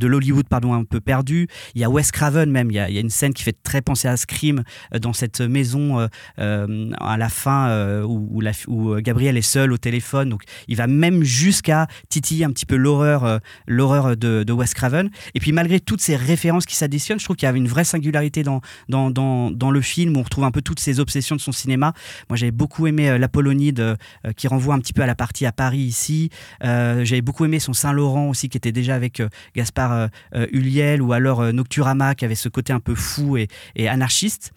l'Hollywood, pardon, un peu perdu. Il y a Wes Craven même. Il y a, une scène qui fait très penser à Scream euh, dans cette maison euh, euh, à la fin euh, où, euh, Gabriel est seul au téléphone. Donc, il va même jusqu'à titiller un petit peu l'horreur, euh, l'horreur de, de Wes Craven. Et puis, malgré toutes ces références qui s'additionnent, je trouve qu'il y avait une vraie singularité dans, dans, dans, dans le film où on retrouve un peu toutes ces obsessions de son cinéma. Moi, j'avais beaucoup aimé euh, l'Apollonide euh, euh, qui renvoie un petit peu à la partie à Paris ici. Euh, j'avais beaucoup aimé son Saint-Laurent aussi qui était déjà avec Gaspard Ulliel ou alors Nocturama qui avait ce côté un peu fou et, anarchiste.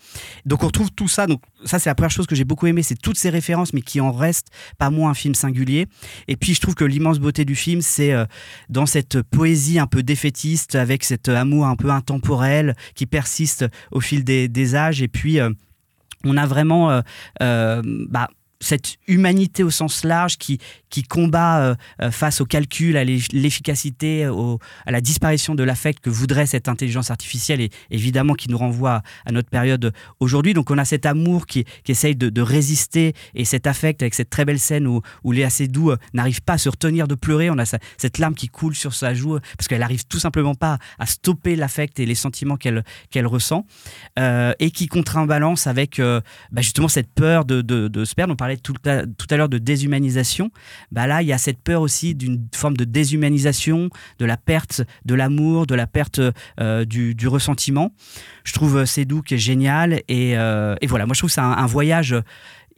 Donc on retrouve tout ça. Donc ça, c'est la première chose que j'ai beaucoup aimé, c'est toutes ces références, mais qui en restent pas moins un film singulier. Et puis je trouve que l'immense beauté du film, c'est dans cette poésie un peu défaitiste, avec cet amour un peu intemporel qui persiste au fil des, des âges. Et puis on a vraiment euh, euh, bah, cette humanité au sens large qui, qui combat euh, euh, face au calcul, à l'eff- l'efficacité, à la disparition de l'affect que voudrait cette intelligence artificielle et évidemment qui nous renvoie à, notre période aujourd'hui. Donc on a cet amour qui, qui essaye de, résister et cet affect avec cette très belle scène où, où Léa Seydoux euh, n'arrive pas à se retenir de pleurer. On a cette larme qui coule sur sa joue parce qu'elle arrive tout simplement pas à stopper l'affect et les sentiments qu'elle qu'elle ressent et qui contrebalance avec euh, bah, justement cette peur de, de, de se perdre. On tout à, tout à l'heure de déshumanisation. Bah là, il y a cette peur aussi d'une forme de déshumanisation, de la perte de l'amour, de la perte euh, du, ressentiment. Je trouve euh, Sédou qui est génial et, euh, et voilà, moi je trouve que c'est un, voyage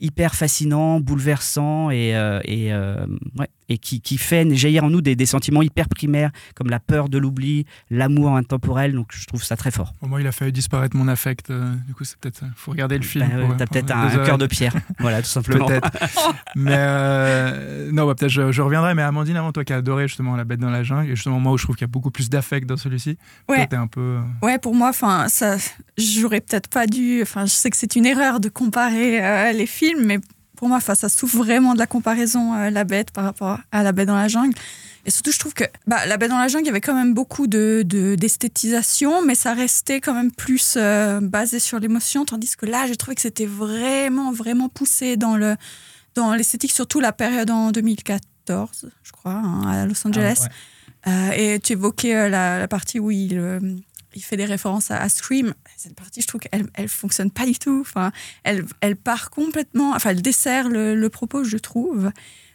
hyper fascinant, bouleversant et, et, ouais, et qui, qui fait jaillir en nous des, des sentiments hyper primaires comme la peur de l'oubli, l'amour intemporel. Donc je trouve ça très fort. Pour moi, il a fait disparaître mon affect. euh, du coup, c'est peut-être. faut regarder le film. Bah ouais, T'as pour- peut-être un, cœur de pierre. voilà, tout simplement. Peut-être. mais euh, non, bah, peut-être je, je reviendrai. Mais Amandine, avant toi qui as adoré justement La Bête dans la jungle, et justement moi où je trouve qu'il y a beaucoup plus d'affect dans celui-ci, Ouais. un peu. euh, Ouais, pour moi, enfin, ça, j'aurais peut-être pas dû. Enfin, je sais que c'est une erreur de comparer euh, les films, mais pour moi, enfin, ça souffre vraiment de la comparaison euh, La Bête par rapport à La Bête dans la jungle. Et surtout, je trouve que bah, La Bête dans la jungle, il y avait quand même beaucoup de de- d'esthétisation, mais ça restait quand même plus euh, basé sur l'émotion, tandis que là, j'ai trouvé que c'était vraiment, vraiment poussé dans le dans l'esthétique, surtout la période en 2014, je crois, hein, à Los Angeles. Euh, et tu évoquais euh, la, la partie où il, euh, il fait des références à, à Scream. Cette partie, je trouve qu'elle elle fonctionne pas du tout. Enfin, elle, elle part complètement. Enfin, elle dessert le, le propos, je trouve.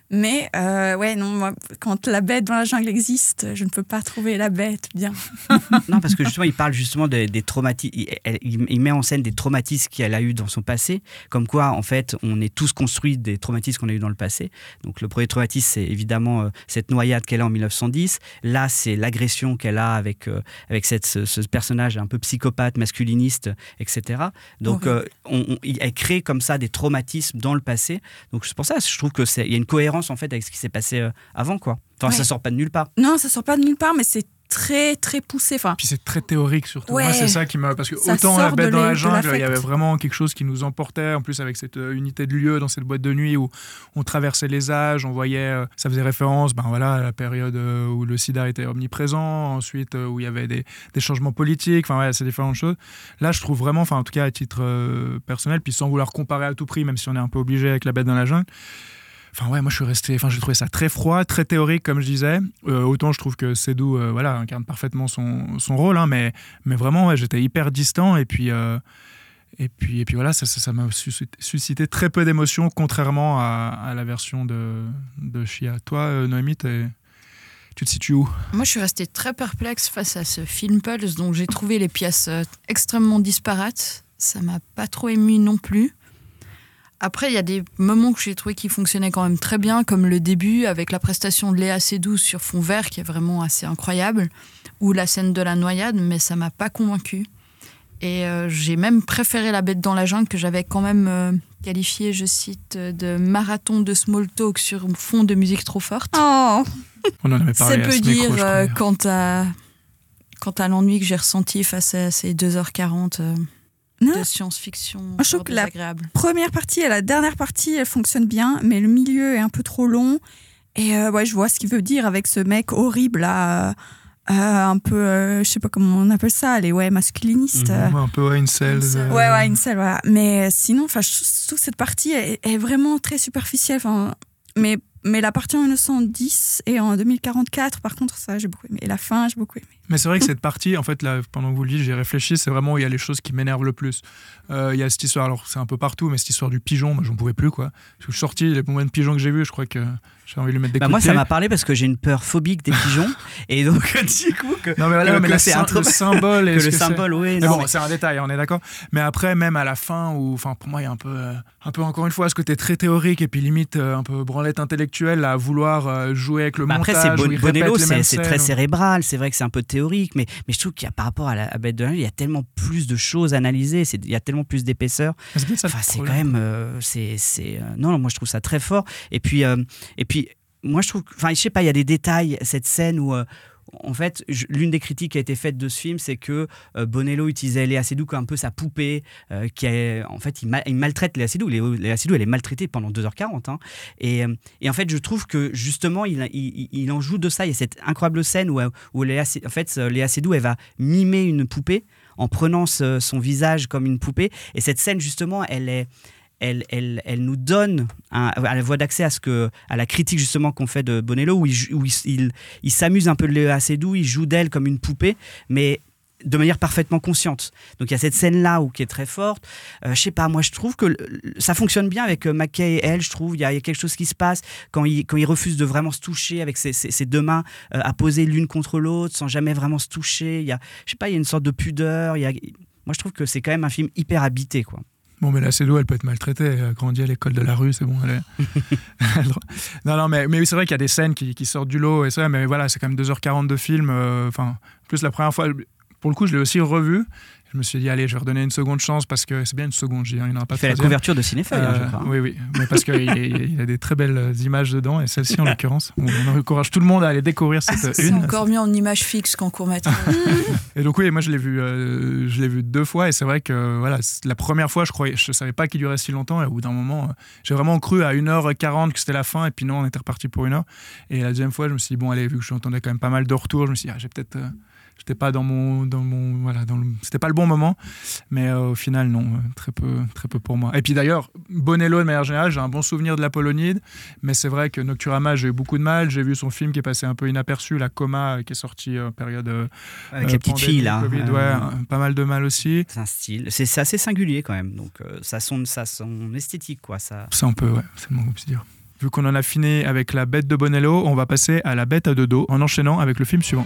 Mais euh, ouais, non, moi, quand la bête dans la jungle existe, je ne peux pas trouver la bête bien. Non, parce que justement, il parle justement des, des traumatismes. Il, elle- il- il met en scène des traumatismes qu'elle a eu dans son passé. Comme quoi, en fait, on est tous construits des traumatismes qu'on a eu dans le passé. Donc, le premier traumatisme, c'est évidemment euh, cette noyade qu'elle a en 1910. Là, c'est l'agression qu'elle a avec, euh, avec cette, ce, ce personnage un peu psychopathe, masculiniste, etc. Donc, on- on- elle crée comme ça des traumatismes dans le passé. Donc, c'est pour ça, je trouve qu'il y a une cohérence en fait avec ce qui s'est passé euh, avant, quoi. Enfin, Ouais. ça sort pas de nulle part. Non, ça sort pas de nulle part, mais c'est très très poussé. Enfin, Puis c'est très théorique surtout. Ouais. Moi, c'est ça qui m'a. Parce que Ça autant la bête dans la jungle, il y avait vraiment quelque chose qui nous emportait. En plus, avec cette euh, unité de lieu dans cette boîte de nuit où on traversait les âges, on voyait. euh, ça faisait référence ben, voilà, à la période euh, où le sida était omniprésent, ensuite euh, où il y avait des, des changements politiques. Enfin, ouais, c'est différentes choses. Là, je trouve vraiment, enfin, en tout cas à titre euh, personnel, puis sans vouloir comparer à tout prix, même si on est un peu obligé avec la bête dans la jungle. Enfin ouais, moi je suis resté, enfin j'ai trouvé ça très froid, très théorique comme je disais. Euh, autant je trouve que Sédou, euh, voilà, incarne parfaitement son, son rôle, hein, mais, mais vraiment j'étais hyper distant et puis euh, et puis et puis voilà, ça m'a suscité, très peu d'émotions, contrairement à, à la version de de Chia. Toi, Noémie, tu te situes où? Moi, je suis restée très perplexe face à ce film Pulse, dont j'ai trouvé les pièces extrêmement disparates. Ça m'a pas trop ému non plus. Après, il y a des moments que j'ai trouvé qui fonctionnaient quand même très bien, comme le début avec la prestation de Léa Seydoux sur fond vert, qui est vraiment assez incroyable, ou la scène de la noyade, mais ça m'a pas convaincue. Et euh, j'ai même préféré La Bête dans la jungle, que j'avais quand même euh, qualifié, je cite, de marathon de small talk sur fond de musique trop forte. oh, On en avait parlé. C'est à peu ce micro, dire crois, euh, quant à quant à l'ennui que j'ai ressenti face à ces 2h40 euh, Non. De science-fiction je trouve que la- première partie et la dernière partie, elle fonctionne bien, mais le milieu est un peu trop long. Et euh, ouais, je vois ce qu'il veut dire avec ce mec horrible là, euh, euh, un peu, euh, je sais pas comment on appelle ça, les ouais masculinistes. Mhm. Ouais, un peu incel. Incel. euh, Ouais, ouais, incel, voilà. Mais sinon, enfin, je trouve que cette partie est, est vraiment très superficielle. Enfin, mais, mais la partie en 1910 et en 2044, par contre, ça, j'ai beaucoup aimé. Et la fin, j'ai beaucoup aimé. Mais c'est vrai que cette partie, en fait, là, pendant que vous le dites, j'ai réfléchi, c'est vraiment où il y a les choses qui m'énervent le plus. Euh, Il y a cette histoire, alors c'est un peu partout, mais cette histoire du pigeon, moi j'en pouvais plus, quoi. Je suis sorti, les moments de pigeons que j'ai vus, je crois que j'ai envie de lui mettre des Bah coups moi, de ça pied. m'a parlé parce que j'ai une peur phobique des pigeons. et donc, du coup, que, Non, mais voilà, que- mais que la c'est un truc- le symbole. que le c'est- symbole, oui. Mais non, bon, mais- c'est un détail, on est d'accord. Mais après, même à la fin, où, enfin, pour moi, il y a un peu, euh, un peu encore une fois, ce côté très théorique et puis limite euh, un peu branlette intellectuelle à vouloir euh, jouer avec le Bah montage. après, c'est Bon- Bonello, c'est très cérébral, c'est vrai que c'est un peu théorique, mais, mais je trouve qu'il y a par rapport à la à Bête de la Nuit, il y a tellement plus de choses à analyser, c'est- il y a tellement plus d'épaisseur. C'est Enfin, c'est quand même, c'est, non, moi je trouve ça très fort. Et puis, et puis, moi je trouve, enfin, je sais pas, il y a des détails, cette scène où. euh, en fait, l'une des critiques qui a été faite de ce film, c'est que euh, Bonello utilisait Léa Seydoux comme un peu sa poupée, euh, qui est, en fait, il, ma- il maltraite Léa Seydoux. Léa Seydoux, elle est maltraitée pendant 2h40. hein. Et, et en fait, je trouve que justement, il, il, en joue de ça. Il y a cette incroyable scène où, où Léa, en fait, Léa Seydoux, elle va mimer une poupée en prenant son visage comme une poupée. Et cette scène, justement, elle est. Elle, elle, elle nous donne à la voie d'accès à ce que à la critique justement qu'on fait de Bonello où il, où il, il- s'amuse un peu de Léa assez doux il joue d'elle comme une poupée mais de manière parfaitement consciente. Donc il y a cette scène là où qui est très forte. Euh, je sais pas moi je trouve que ça fonctionne bien avec euh, McKay et elle je trouve. Il y, a quelque chose qui se passe quand il, quand il refuse de vraiment se toucher avec ses, ses- deux mains euh, à poser l'une contre l'autre sans jamais vraiment se toucher. Il y a je sais pas il y a une sorte de pudeur. Y a moi je trouve que c'est quand même un film hyper habité quoi Bon, mais la Cédo, elle peut être maltraitée. Elle a grandi à l'école de la rue, c'est bon. Elle est- non, non, mais, mais c'est vrai qu'il y a des scènes qui, qui sortent du lot et ça, mais voilà, c'est quand même 2h40 de film. euh, Enfin, en plus, la première fois, pour le coup, je l'ai aussi revu. Je me suis dit, allez, je vais redonner une seconde chance parce que c'est bien une seconde, il n'y en aura pas il fait la couverture de Cinéfeuille hein, je Euh, crois oui, oui, mais parce qu'il y, a- il y a des très belles images dedans, et celle-ci en l'occurrence. On, encourage tout le monde à aller découvrir cette Ah, C'est une. encore mieux en image fixe qu'en court métrage. Et donc oui, moi je l'ai vu, euh, je l'ai vu deux fois, et c'est vrai que voilà, la première fois, je croyais, je savais pas qu'il durait si longtemps, et au bout d'un moment, euh, j'ai vraiment cru à 1h40 que c'était la fin, et puis non, on était reparti pour une heure. Et la deuxième fois, je me suis dit bon, allez, vu que j'entendais quand même pas mal de retours, je me suis dit, ah, j'ai peut-être, euh, j'étais pas dans mon, dans mon, voilà, dans c'était pas le bon moment, mais euh, au final, non, euh, très peu, très peu pour moi. Et puis d'ailleurs, Bonello de manière générale, j'ai un bon souvenir de la Polonide, mais c'est vrai que Nocturama, j'ai eu beaucoup de mal. J'ai vu son film qui est passé un peu inaperçu, La Coma, qui est sorti en période euh, avec euh, la petite pandémie, fille là Covid, Euh, ouais, pas mal de mal aussi. c'est un style c'est assez singulier quand même donc euh, ça son ça son esthétique quoi ça Ça, on peut, ouais, c'est le moins qu'on puisse dire. Vu qu'on en a fini avec la bête de Bonello, on va passer à la bête à deux dos en enchaînant avec le film suivant.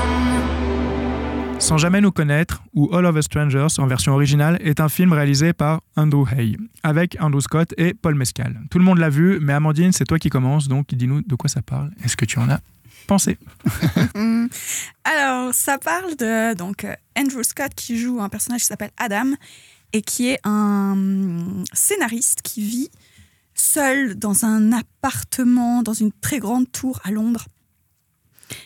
Sans jamais nous connaître, ou All of Us Strangers en version originale, est un film réalisé par Andrew Hay, avec Andrew Scott et Paul Mescal. Tout le monde l'a vu, mais Amandine, c'est toi qui commence, donc dis-nous de quoi ça parle. Est-ce que tu en as pensé Hmm. Alors, ça parle de donc Andrew Scott qui joue un personnage qui s'appelle Adam et qui est un hum, scénariste qui vit seul dans un appartement, dans une très grande tour à Londres.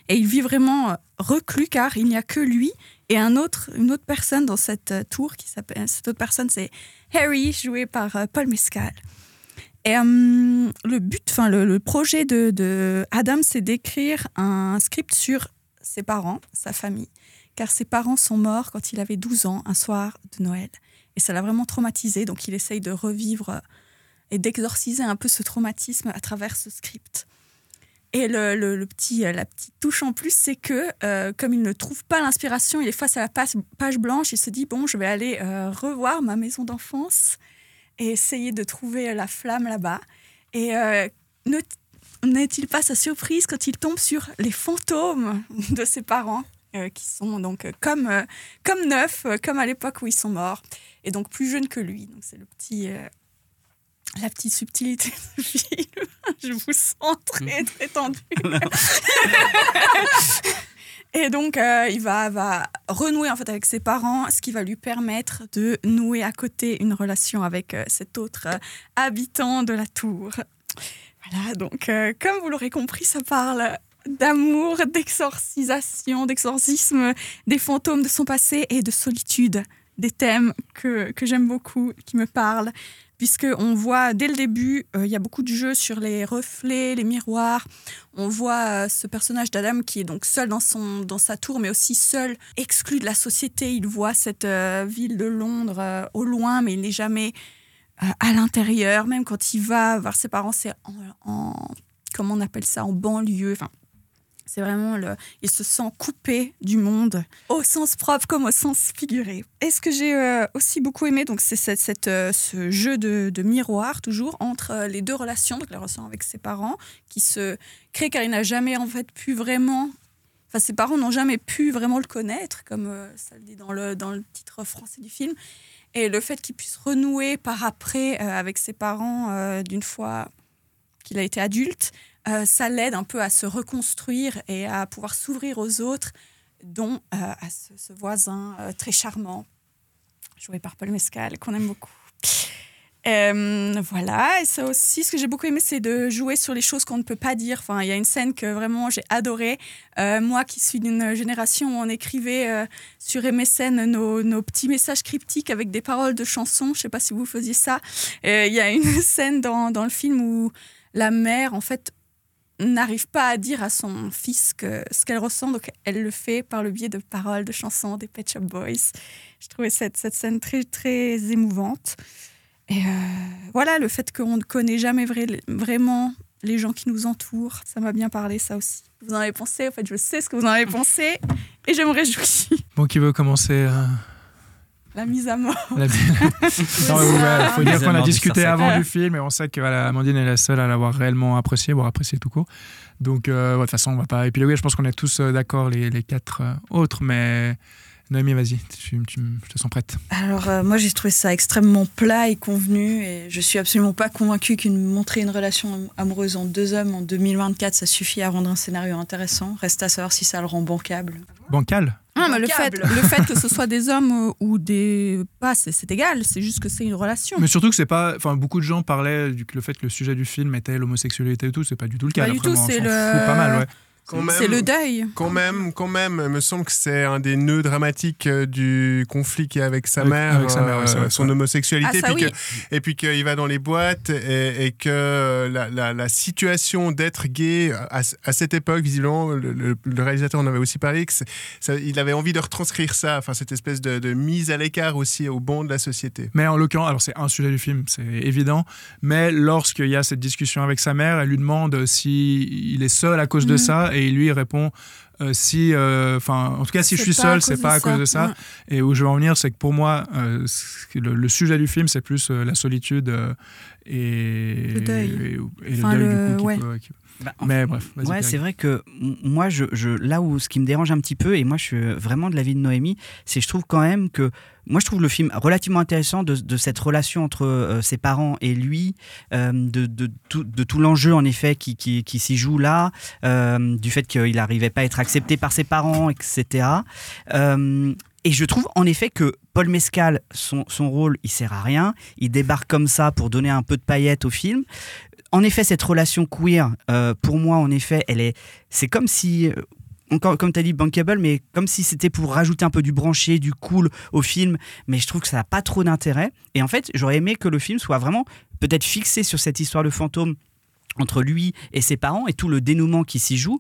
Et il vit vraiment euh, reclus car il n'y a que lui et un autre, une autre personne dans cette euh, tour qui s'appelle. Cette autre personne, c'est Harry, joué par euh, Paul Mescal. Et hum, le but, enfin le, projet de, de Adam, c'est d'écrire un script sur ses parents, sa famille, car ses parents sont morts quand il avait 12 ans, un soir de Noël. Et ça l'a vraiment traumatisé, donc il essaye de revivre euh, et d'exorciser un peu ce traumatisme à travers ce script. Et le, petit, euh, la petite touche en plus, c'est que euh, comme il ne trouve pas l'inspiration, il est face à la page, blanche, il se dit, bon, je vais aller euh, revoir ma maison d'enfance et essayer de trouver la flamme là-bas. Et ne- n'est-il pas sa surprise quand il tombe sur les fantômes de ses parents qui sont donc comme, comme neufs, comme à l'époque où ils sont morts, et donc plus jeunes que lui. C'est le petit, la petite subtilité du film. Je vous sens très très tendu. Et donc, euh, il va, va renouer en fait avec ses parents, ce qui va lui permettre de nouer à côté une relation avec euh, cet autre euh, habitant de la tour. Voilà, donc, comme vous l'aurez compris, ça parle d'amour, d'exorcisation, d'exorcisme des fantômes de son passé et de solitude, des thèmes que, que j'aime beaucoup, qui me parlent, puisque on voit dès le début, euh, il y a beaucoup de jeux sur les reflets, les miroirs. On voit euh, ce personnage d'Adam qui est donc seul dans, son, dans sa tour, mais aussi seul, exclu de la société. Il voit cette euh, ville de Londres au loin, mais il n'est jamais à l'intérieur. Même quand il va voir ses parents, c'est en, en- comment on appelle ça, en banlieue. C'est vraiment le. Il se sent coupé du monde, au sens propre comme au sens figuré. Et ce que j'ai euh, aussi beaucoup aimé, donc c'est cette, euh, ce jeu de, de miroir toujours entre euh, les deux relations, donc la relation avec ses parents, qui se crée car il n'a jamais en fait pu vraiment. Enfin, ses parents n'ont jamais pu vraiment le connaître, comme ça le dit dans le, dans le titre français du film. Et le fait qu'il puisse renouer par après avec ses parents d'une fois qu'il a été adulte, euh, ça l'aide un peu à se reconstruire et à pouvoir s'ouvrir aux autres, dont euh, à ce, voisin euh, très charmant, joué par Paul Mescal, qu'on aime beaucoup. Voilà, et ça aussi, ce que j'ai beaucoup aimé, c'est de jouer sur les choses qu'on ne peut pas dire. Enfin, il y a une scène que vraiment j'ai adorée. Moi qui suis d'une génération où on écrivait sur MSN nos, nos petits messages cryptiques avec des paroles de chansons, je sais pas si vous faisiez ça. Il y a une scène dans, dans le film où la mère, en fait, n'arrive pas à dire à son fils que, ce qu'elle ressent, donc elle le fait par le biais de paroles, de chansons des Pet Shop Boys. Je trouvais cette, cette scène très, très émouvante. Et euh, voilà, le fait qu'on ne connaît jamais vrai- vraiment les gens qui nous entourent, ça m'a bien parlé, ça aussi. Vous en avez pensé, en fait, je sais ce que vous en avez pensé, et je me réjouis. Bon, qui veut commencer euh, La mise à mort. la... Non, ouais, faut dire qu'on a discuté avant du film et on sait que voilà, Amandine est la seule à l'avoir réellement apprécié, voire apprécié tout court. Donc, euh, ouais, de toute façon, on va pas épiloguer. Je pense qu'on est tous euh, d'accord, les, les quatre euh, autres. Mais Noémie, vas-y, tu, tu- je te sens prête. Alors euh, moi j'ai trouvé ça extrêmement plat et convenu et je suis absolument pas convaincue qu'une montrer une relation am- amoureuse en deux hommes en 2024 ça suffit à rendre un scénario intéressant. Reste à savoir si ça le rend bancable. Bancal Non, mais le fait, le fait que ce soit des hommes ou des pas, c'est c'est égal. C'est juste que c'est une relation. Mais surtout que c'est pas. Enfin, beaucoup de gens parlaient du le fait que le sujet du film était l'homosexualité et tout. C'est pas du tout le cas. Pas du tout, c'est le- fout pas mal, ouais. C'est le deuil. Quand même, quand même, il me semble que c'est un des nœuds dramatiques euh, du conflit qu'il y a avec sa Avec- mère, avec sa mère, euh, son homosexualité, Ah, ça, puis oui. que- et puis qu'il va dans les boîtes et, et que la, la- la situation d'être gay à, à cette époque, visiblement, le, le- le réalisateur en avait aussi parlé, que ça- il avait envie de retranscrire ça, enfin cette espèce de, de mise à l'écart aussi au banc de la société. Mais en l'occurrence, alors c'est un sujet du film, c'est évident. Mais lorsqu'il y a cette discussion avec sa mère, elle lui demande si il est seul à cause de Mhm. Ça, et il lui répond euh, si, euh, enfin, en tout cas, si je suis seul, c'est pas à cause de ça. Ouais. Et où je veux en venir, c'est que pour moi, euh, le, le sujet du film, c'est plus la solitude et Le deuil. et, et le deuil le- du coup. qui ouais. peut- qui- Bah, Mais bref, Ouais, c'est vrai que moi, je, je- là où ce qui me dérange un petit peu, et moi je suis vraiment de l'avis de Noémie, c'est je trouve quand même que. Moi, je trouve le film relativement intéressant de, de cette relation entre euh, ses parents et lui, euh, de, de tout, de tout l'enjeu en effet qui, qui, qui s'y joue là, euh, du fait qu'il n'arrivait pas à être accepté par ses parents, etc. Euh, et je trouve en effet que Paul Mescal, son, son rôle, il sert à rien. Il débarque comme ça pour donner un peu de paillettes au film. En effet, cette relation queer, euh, pour moi, en effet, elle est. C'est comme si. euh, Encore, comme tu as dit, bankable, mais comme si c'était pour rajouter un peu du branché, du cool au film. Mais je trouve que ça n'a pas trop d'intérêt. Et en fait, j'aurais aimé que le film soit vraiment peut-être fixé sur cette histoire de fantôme entre lui et ses parents et tout le dénouement qui s'y joue.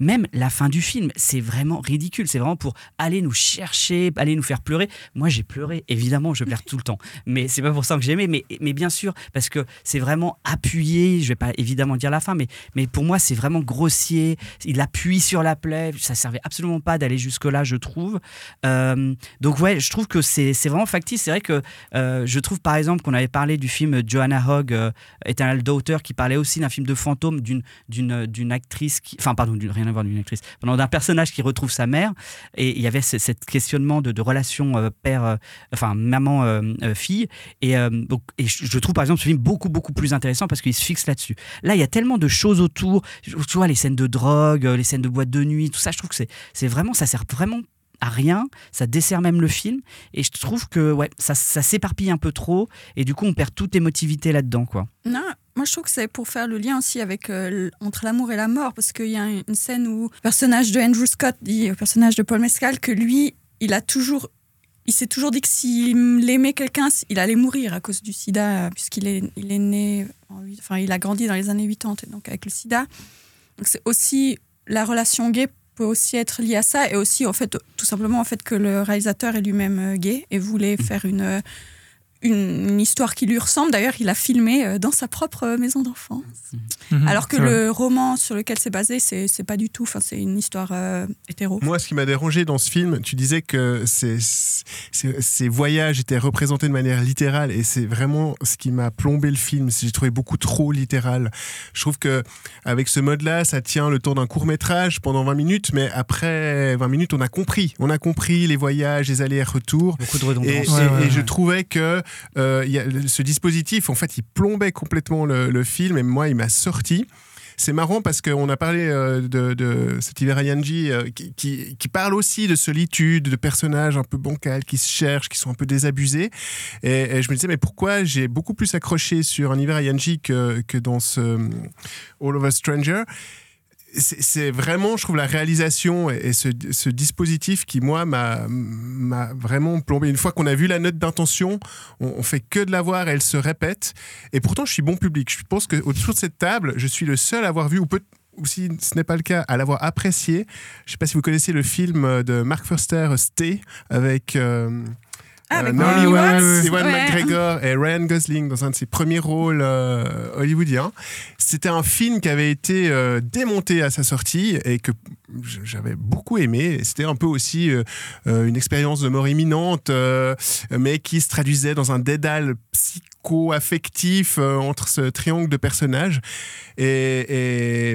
Même la fin du film, c'est vraiment ridicule. C'est vraiment pour aller nous chercher, aller nous faire pleurer. Moi, j'ai pleuré, évidemment, je pleure tout le temps. Mais c'est pas pour ça que j'ai aimé. Mais, mais bien sûr, parce que c'est vraiment appuyé. Je vais pas évidemment dire la fin, mais, mais pour moi, c'est vraiment grossier. Il appuie sur la plaie. Ça servait absolument pas d'aller jusque-là, je trouve. Euh, donc, ouais, je trouve que c'est vraiment factice. C'est vrai que euh, je trouve, par exemple, qu'on avait parlé du film Joanna Hogg, euh, Eternal Daughter, qui parlait aussi d'un film de fantôme d'une d'une actrice qui enfin pardon rien à voir d'une actrice d'un personnage qui retrouve sa mère. Et il y avait ce questionnement de, de relation euh, père euh, enfin maman euh, euh, fille. Et euh, et je trouve par exemple ce film beaucoup beaucoup plus intéressant parce qu'il se fixe là-dessus. Là il y a tellement de choses autour tu vois les scènes de drogue euh, les scènes de boîte de nuit tout ça je trouve que c'est c'est vraiment ça sert vraiment à rien, ça dessert même le film, et je trouve que ouais, ça, ça s'éparpille un peu trop, et du coup on perd toute émotivité là-dedans, quoi. Non, moi je trouve que c'est pour faire le lien aussi avec euh, entre l'amour et la mort, parce qu'il y a une scène où le personnage de Andrew Scott dit au personnage de Paul Mescal que lui, il a toujours, il s'est toujours dit que s'il aimait quelqu'un, il allait mourir à cause du SIDA, puisqu'il est, il est né, en enfin il a grandi dans les années 80, et donc avec le SIDA. Donc c'est aussi la relation gay peut aussi être liée à ça, et aussi en fait tout simplement en fait que le réalisateur est lui-même euh, gay et voulait faire une euh, une, une histoire qui lui ressemble. D'ailleurs, il a filmé euh, dans sa propre euh, maison d'enfance. Mhm, Alors que vrai. le roman sur lequel c'est basé, c'est c'est pas du tout. Enfin, c'est une histoire euh, hétéro. Moi, ce qui m'a dérangé dans ce film, tu disais que ces, ces, ces voyages étaient représentés de manière littérale et c'est vraiment ce qui m'a plombé le film. J'ai trouvé beaucoup trop littéral. Je trouve que avec ce mode-là, ça tient le temps d'un court métrage pendant 20 minutes, mais après 20 minutes, on a compris. On a compris les voyages, les allers-retours. Beaucoup de Et, redondance. et- Ouais, ouais, et je trouvais que euh, y a, ce dispositif, en fait, il plombait complètement le, film et moi, il m'a sorti. C'est marrant parce qu'on a parlé euh, de, cet hiver Yanji euh, qui, qui, qui parle aussi de solitude, de personnages un peu bancals qui se cherchent, qui sont un peu désabusés. Et, je me disais, mais pourquoi j'ai beaucoup plus accroché sur un hiver Yanji que, que dans ce euh, All of Us Stranger? C'est vraiment, je trouve, la réalisation et, ce, dispositif qui, moi, m'a vraiment plombé. Une fois qu'on a vu la note d'intention, on, on fait que de la voir, elle se répète. Et pourtant, je suis bon public. Je pense qu'au-dessous de cette table, je suis le seul à avoir vu, ou peut si ce n'est pas le cas, à l'avoir apprécié. Je ne sais pas si vous connaissez le film de Mark Forster, Stay, avec... euh, Ah, avec euh, Naomi Watts, Ewan ouais. McGregor et Ryan Gosling dans un de ses premiers rôles euh, hollywoodiens. C'était un film qui avait été euh, démonté à sa sortie et que j'avais beaucoup aimé. C'était un peu aussi euh, une expérience de mort imminente, mais qui se traduisait dans un dédale psycho-affectif euh, entre ce triangle de personnages. Et,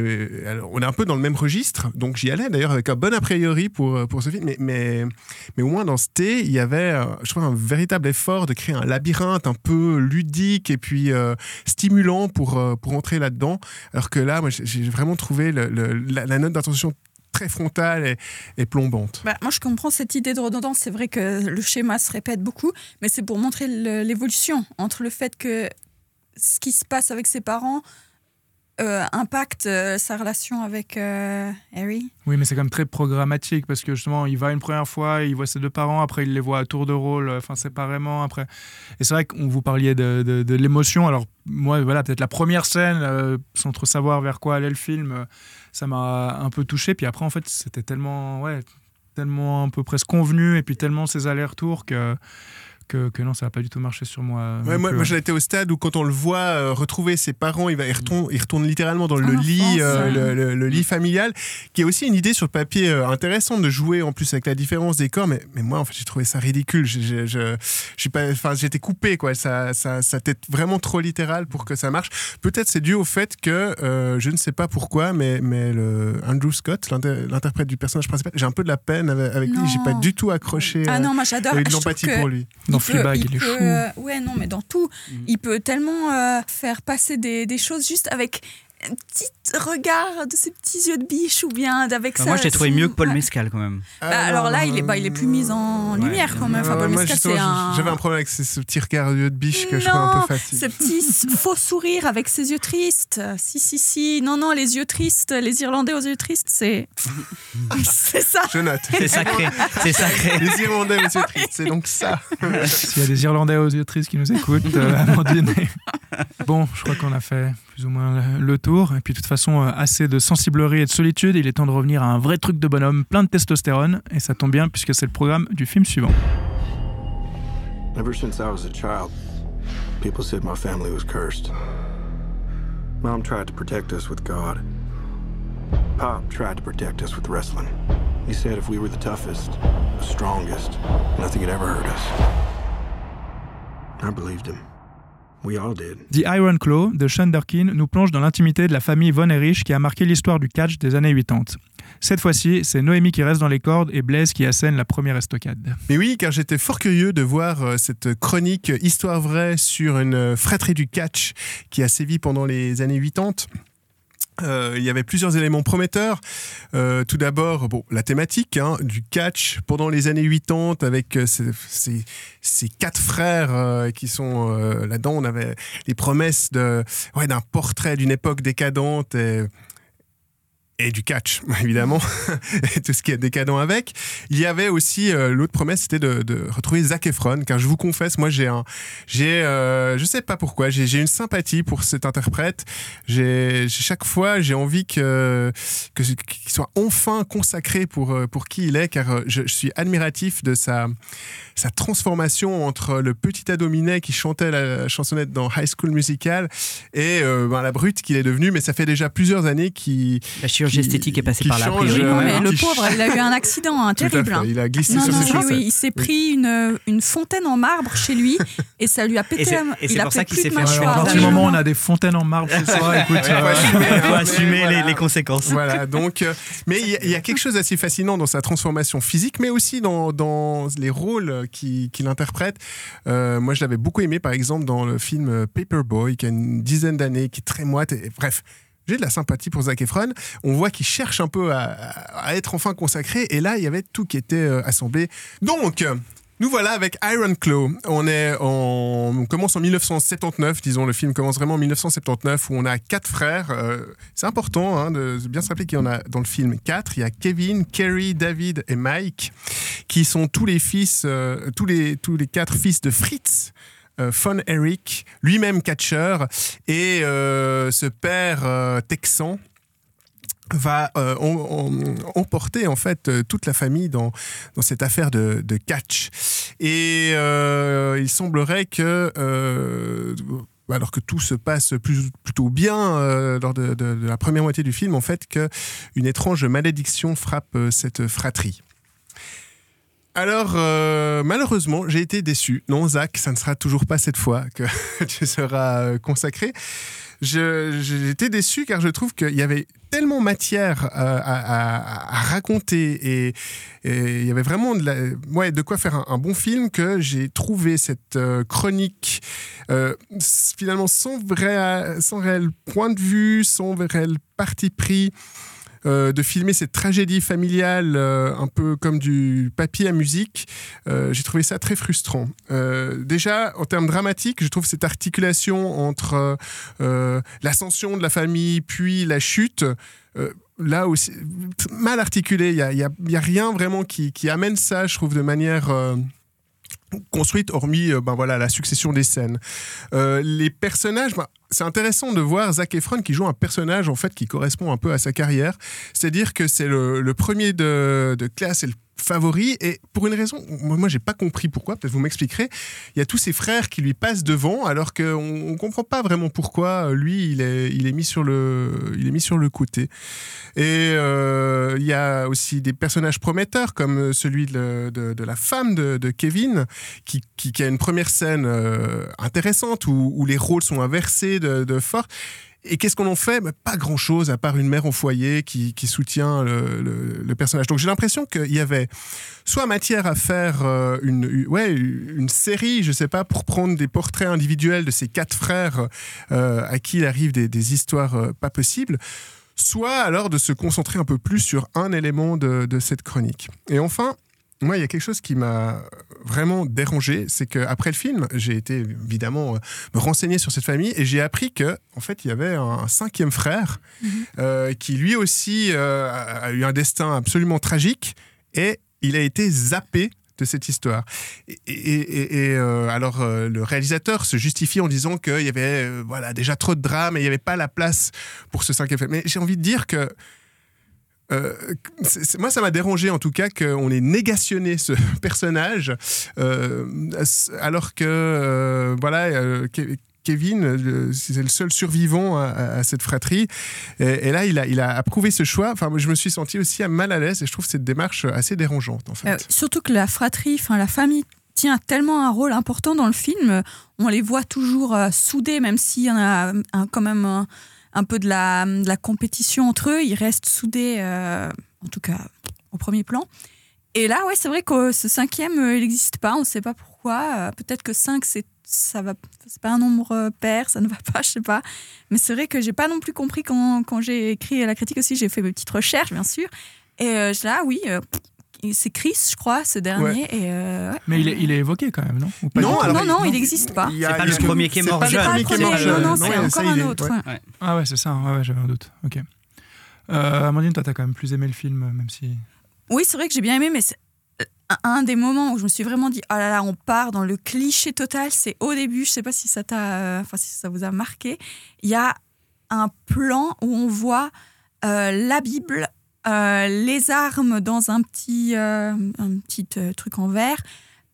on est un peu dans le même registre, donc j'y allais d'ailleurs avec un bon a priori pour, pour ce film. Mais, mais, mais au moins dans ce thé, il y avait, euh, je trouve, un véritable effort de créer un labyrinthe un peu ludique et puis euh, stimulant pour, euh, pour entrer là-dedans. Alors que là, moi, j'ai vraiment trouvé la, la note d'intention très frontale et, et plombante. Bah, moi, je comprends cette idée de redondance. C'est vrai que le schéma se répète beaucoup, mais c'est pour montrer l'évolution entre le fait que ce qui se passe avec ses parents euh, impacte euh, sa relation avec euh, Harry. Oui, mais c'est quand même très programmatique parce que justement, il va une première fois, il voit ses deux parents, après il les voit à tour de rôle, euh, enfin séparément. Après, et c'est vrai qu'on vous parliez de, de, de l'émotion. Alors moi, voilà, peut-être la première scène, euh, sans trop savoir vers quoi allait le film, euh, ça m'a un peu touché. Puis après, en fait, c'était tellement, ouais, tellement un peu presque convenu, et puis tellement ces allers-retours que que, que non, ça n'a pas du tout marché sur moi. Ouais, non moi, moi hein. j'en étais au stade où quand on le voit euh, retrouver ses parents, il, va, il, retourne, il retourne littéralement dans le En lit, euh, ouais. le, le- le lit familial, qui est aussi une idée sur le papier euh, intéressante de jouer en plus avec la différence des corps. Mais, mais moi, en fait, j'ai trouvé ça ridicule. J'ai- j'ai- Je, je suis pas, enfin, j'étais coupé, quoi. Ça, ça, ça était vraiment trop littéral pour que ça marche. Peut-être c'est dû au fait que euh, je ne sais pas pourquoi, mais, mais le Andrew Scott, l'inter- l'interprète du personnage principal, j'ai un peu de la peine avec, avec lui. J'ai pas du tout accroché. Ah euh, non, moi j'adore. l'empathie pour lui. Dans Fleabag, il, est peut, chou. euh, ouais, non, mais dans tout, il peut tellement euh, faire passer des, des choses juste avec un petit regard de ses petits yeux de biche ou bien avec Enfin, ça. moi, je l'ai trouvé son- mieux que Paul Ouais. Mescal quand même. Bah, Ah, alors non, là, non, il est, bah, il est plus mis en Ouais. lumière quand même. Enfin, Euh, Paul moi, Mescal, un. J'avais un problème avec ce, ce petit regard de biche que je trouvais un Non, peu facile. ce petit faux sourire avec ses yeux tristes. Si, si, si. Non, non, les yeux tristes, les Irlandais aux yeux tristes, c'est. c'est ça. Je note. C'est sacré, c'est sacré. Les Irlandais, monsieur Trist, c'est donc ça. S'il y a des Irlandais aux yeux tristes qui nous écoutent, euh, Amandine. Bon, je crois qu'on a fait plus ou moins le, le tour. Et puis, de toute façon, euh, assez de sensiblerie et de solitude. Il est temps de revenir à un vrai truc de bonhomme, plein de testostérone. Et ça tombe bien puisque c'est le programme du film suivant. Ever since I was a child, people said my family was cursed. Mom tried to protect us with God. Pop tried to protect us with wrestling. He said if we were the toughest, the strongest, nothing had ever hurt us. I believed him. We all did. The Iron Claw de Sean Durkin nous plonge dans l'intimité de la famille Von Erich qui a marqué l'histoire du catch des années 80. Cette fois-ci, c'est Noémie qui reste dans les cordes et Blaise qui assène la première estocade. Mais oui, car j'étais fort curieux de voir euh, cette chronique Histoire vraie sur une euh, fratrie du catch qui a sévi pendant les années 80. Euh, il y avait plusieurs éléments prometteurs. Euh, tout d'abord, bon, la thématique hein, du catch pendant les années 80 avec euh, ces, quatre frères euh, qui sont euh, là-dedans. On avait les promesses de, ouais, d'un portrait d'une époque décadente et, et du catch, évidemment, et tout ce qui est décadent avec. Il y avait aussi euh, l'autre promesse, c'était de, retrouver Zac Efron, car je vous confesse, moi j'ai un, j'ai, euh, je sais pas pourquoi, j'ai, une sympathie pour cet interprète. J'ai, chaque fois, j'ai envie que, qu'il soit enfin consacré pour euh, pour qui il est, car je, suis admiratif de sa sa transformation entre le petit ado minet qui chantait la chansonnette dans High School Musical et ben, la brute qu'il est devenu. Mais ça fait déjà plusieurs années qu'il chirurgie esthétique est passée qui par là, change, euh, Non, mais le pauvre, il a eu un accident hein, terrible. hein. Il a glissé Non, sur non, ses oui, chaussettes. oui, il s'est pris une, une fontaine en marbre chez lui et ça lui a pété Et c'est- la et c'est il a pour ça qu'il s'est fait mâchoire. à partir du moment où on a des fontaines en marbre ce soir, écoute, Ouais, euh, faut assumer, Il faut mais assumer voilà. les, les conséquences. Voilà, donc, euh, mais il y, a- il y a quelque chose d'assez fascinant dans sa transformation physique, mais aussi dans, dans les rôles qu'il qu'il interprète. Euh, moi, je l'avais beaucoup aimé, par exemple, dans le film Paperboy, qui a une dizaine d'années, qui est très moite. Et, bref, j'ai de la sympathie pour Zac Efron. On voit qu'il cherche un peu à, être enfin consacré, et là, il y avait tout qui était euh, assemblé. Donc. nous voilà avec Iron Claw. On est on commence en 1979, disons. Le film commence vraiment en 1979 où on a quatre frères. Euh, c'est important hein, de bien se rappeler qu'il y en a dans le film quatre. Il y a Kevin, Kerry, David et Mike, qui sont tous les fils, euh, tous les tous les quatre fils de Fritz. Euh, Von Eric, lui-même catcheur, et euh, ce père euh, texan va em- em- emporter en fait toute la famille dans, cette affaire de, catch. Et il semblerait que, alors que tout se passe plutôt bien lors de, la première moitié du film, en fait, qu'une étrange malédiction frappe cette fratrie. Alors, euh, malheureusement, j'ai été déçu. Non, Zach, ça ne sera toujours pas cette fois que tu seras euh, consacré. J'ai été déçu car je trouve qu'il y avait tellement matière euh, à, raconter et, il y avait vraiment de, ouais, de quoi faire un, bon film que j'ai trouvé cette chronique finalement sans, vrai, sans réel point de vue, sans réel parti pris. Euh, de filmer cette tragédie familiale euh, un peu comme du papier à musique, euh, j'ai trouvé ça très frustrant. Déjà, en termes dramatiques, je trouve cette articulation entre l'ascension de la famille puis la chute, là aussi, mal articulée. Il n'y a, rien vraiment qui amène ça, je trouve, de manière... construite hormis euh, ben voilà la succession des scènes. Euh, les personnages ben, c'est intéressant de voir Zac Efron qui joue un personnage en fait qui correspond un peu à sa carrière. C'est à dire que c'est le, le premier de, de classe et le favori. Et pour une raison, moi, j'ai pas compris pourquoi, peut-être vous m'expliquerez. Il y a tous ses frères qui lui passent devant, alors qu'on ne comprend pas vraiment pourquoi euh, lui, il est, il est, mis, sur le, il est mis sur le côté. Et euh, il y a aussi des personnages prometteurs, comme celui de, la femme de, Kevin, qui, qui, a une première scène euh, intéressante où, où, les rôles sont inversés de, de force. Et qu'est-ce qu'on en fait? Bah, Pas grand-chose, à part une mère au foyer qui, qui soutient le, le, le, personnage. Donc j'ai l'impression qu'il y avait soit matière à faire euh, une, ouais, une série, je sais pas, pour prendre des portraits individuels de ces quatre frères euh, à qui il arrive des, des histoires euh, pas possibles, soit alors de se concentrer un peu plus sur un élément de, de cette chronique. Et enfin, moi, il y a quelque chose qui m'a vraiment dérangé, c'est qu'après le film, j'ai été évidemment euh, me renseigner sur cette famille et j'ai appris que, en fait, il y avait un cinquième frère mm -hmm. euh, qui lui aussi euh, a eu un destin absolument tragique et il a été zappé de cette histoire. Et, et, et, et euh, alors euh, le réalisateur se justifie en disant qu'il y avait euh, voilà déjà trop de drame et il n'y avait pas la place pour ce cinquième frère. Mais j'ai envie de dire que euh, moi, ça m'a dérangé en tout cas qu'on ait négationné ce personnage, euh, alors que euh, voilà. Kevin, c'est le seul survivant à, cette fratrie. Et, là, il a, il a approuvé ce choix. Enfin, je me suis senti aussi mal à l'aise et je trouve cette démarche assez dérangeante. En fait. Surtout que la fratrie, enfin la famille tient tellement un rôle important dans le film. On les voit toujours soudés, même s'il y en a quand même un, un peu de la, compétition entre eux. Ils restent soudés, euh, en tout cas au premier plan. Et là, ouais, c'est vrai que ce cinquième, euh, il n'existe pas. On ne sait pas pourquoi. Euh, Peut-être que 5, c'est ça va c'est pas un nombre pair ça ne va pas je sais pas mais c'est vrai que j'ai pas non plus compris quand, quand j'ai écrit la critique aussi j'ai fait mes petites recherches bien sûr et là oui c'est Chris, je crois, ce dernier. Ouais. Et euh, ouais. Mais il est, il est, évoqué quand même, non? Non, alors, non, non, il n'existe pas. C'est pas le premier qui est mort jeune. C'est pas le premier, non, non, c'est encore un autre. Ouais. Ah ouais, c'est ça, ouais, j'avais un doute. Ok. Euh, Amandine, toi, t'as quand même plus aimé le film, même si. Oui, c'est vrai que j'ai bien aimé, mais un des moments où je me suis vraiment dit oh là là on part dans le cliché total c'est au début je sais pas si ça t'a enfin si ça vous a marqué il y a un plan où on voit euh, la Bible euh, les armes dans un petit euh, un petit truc en verre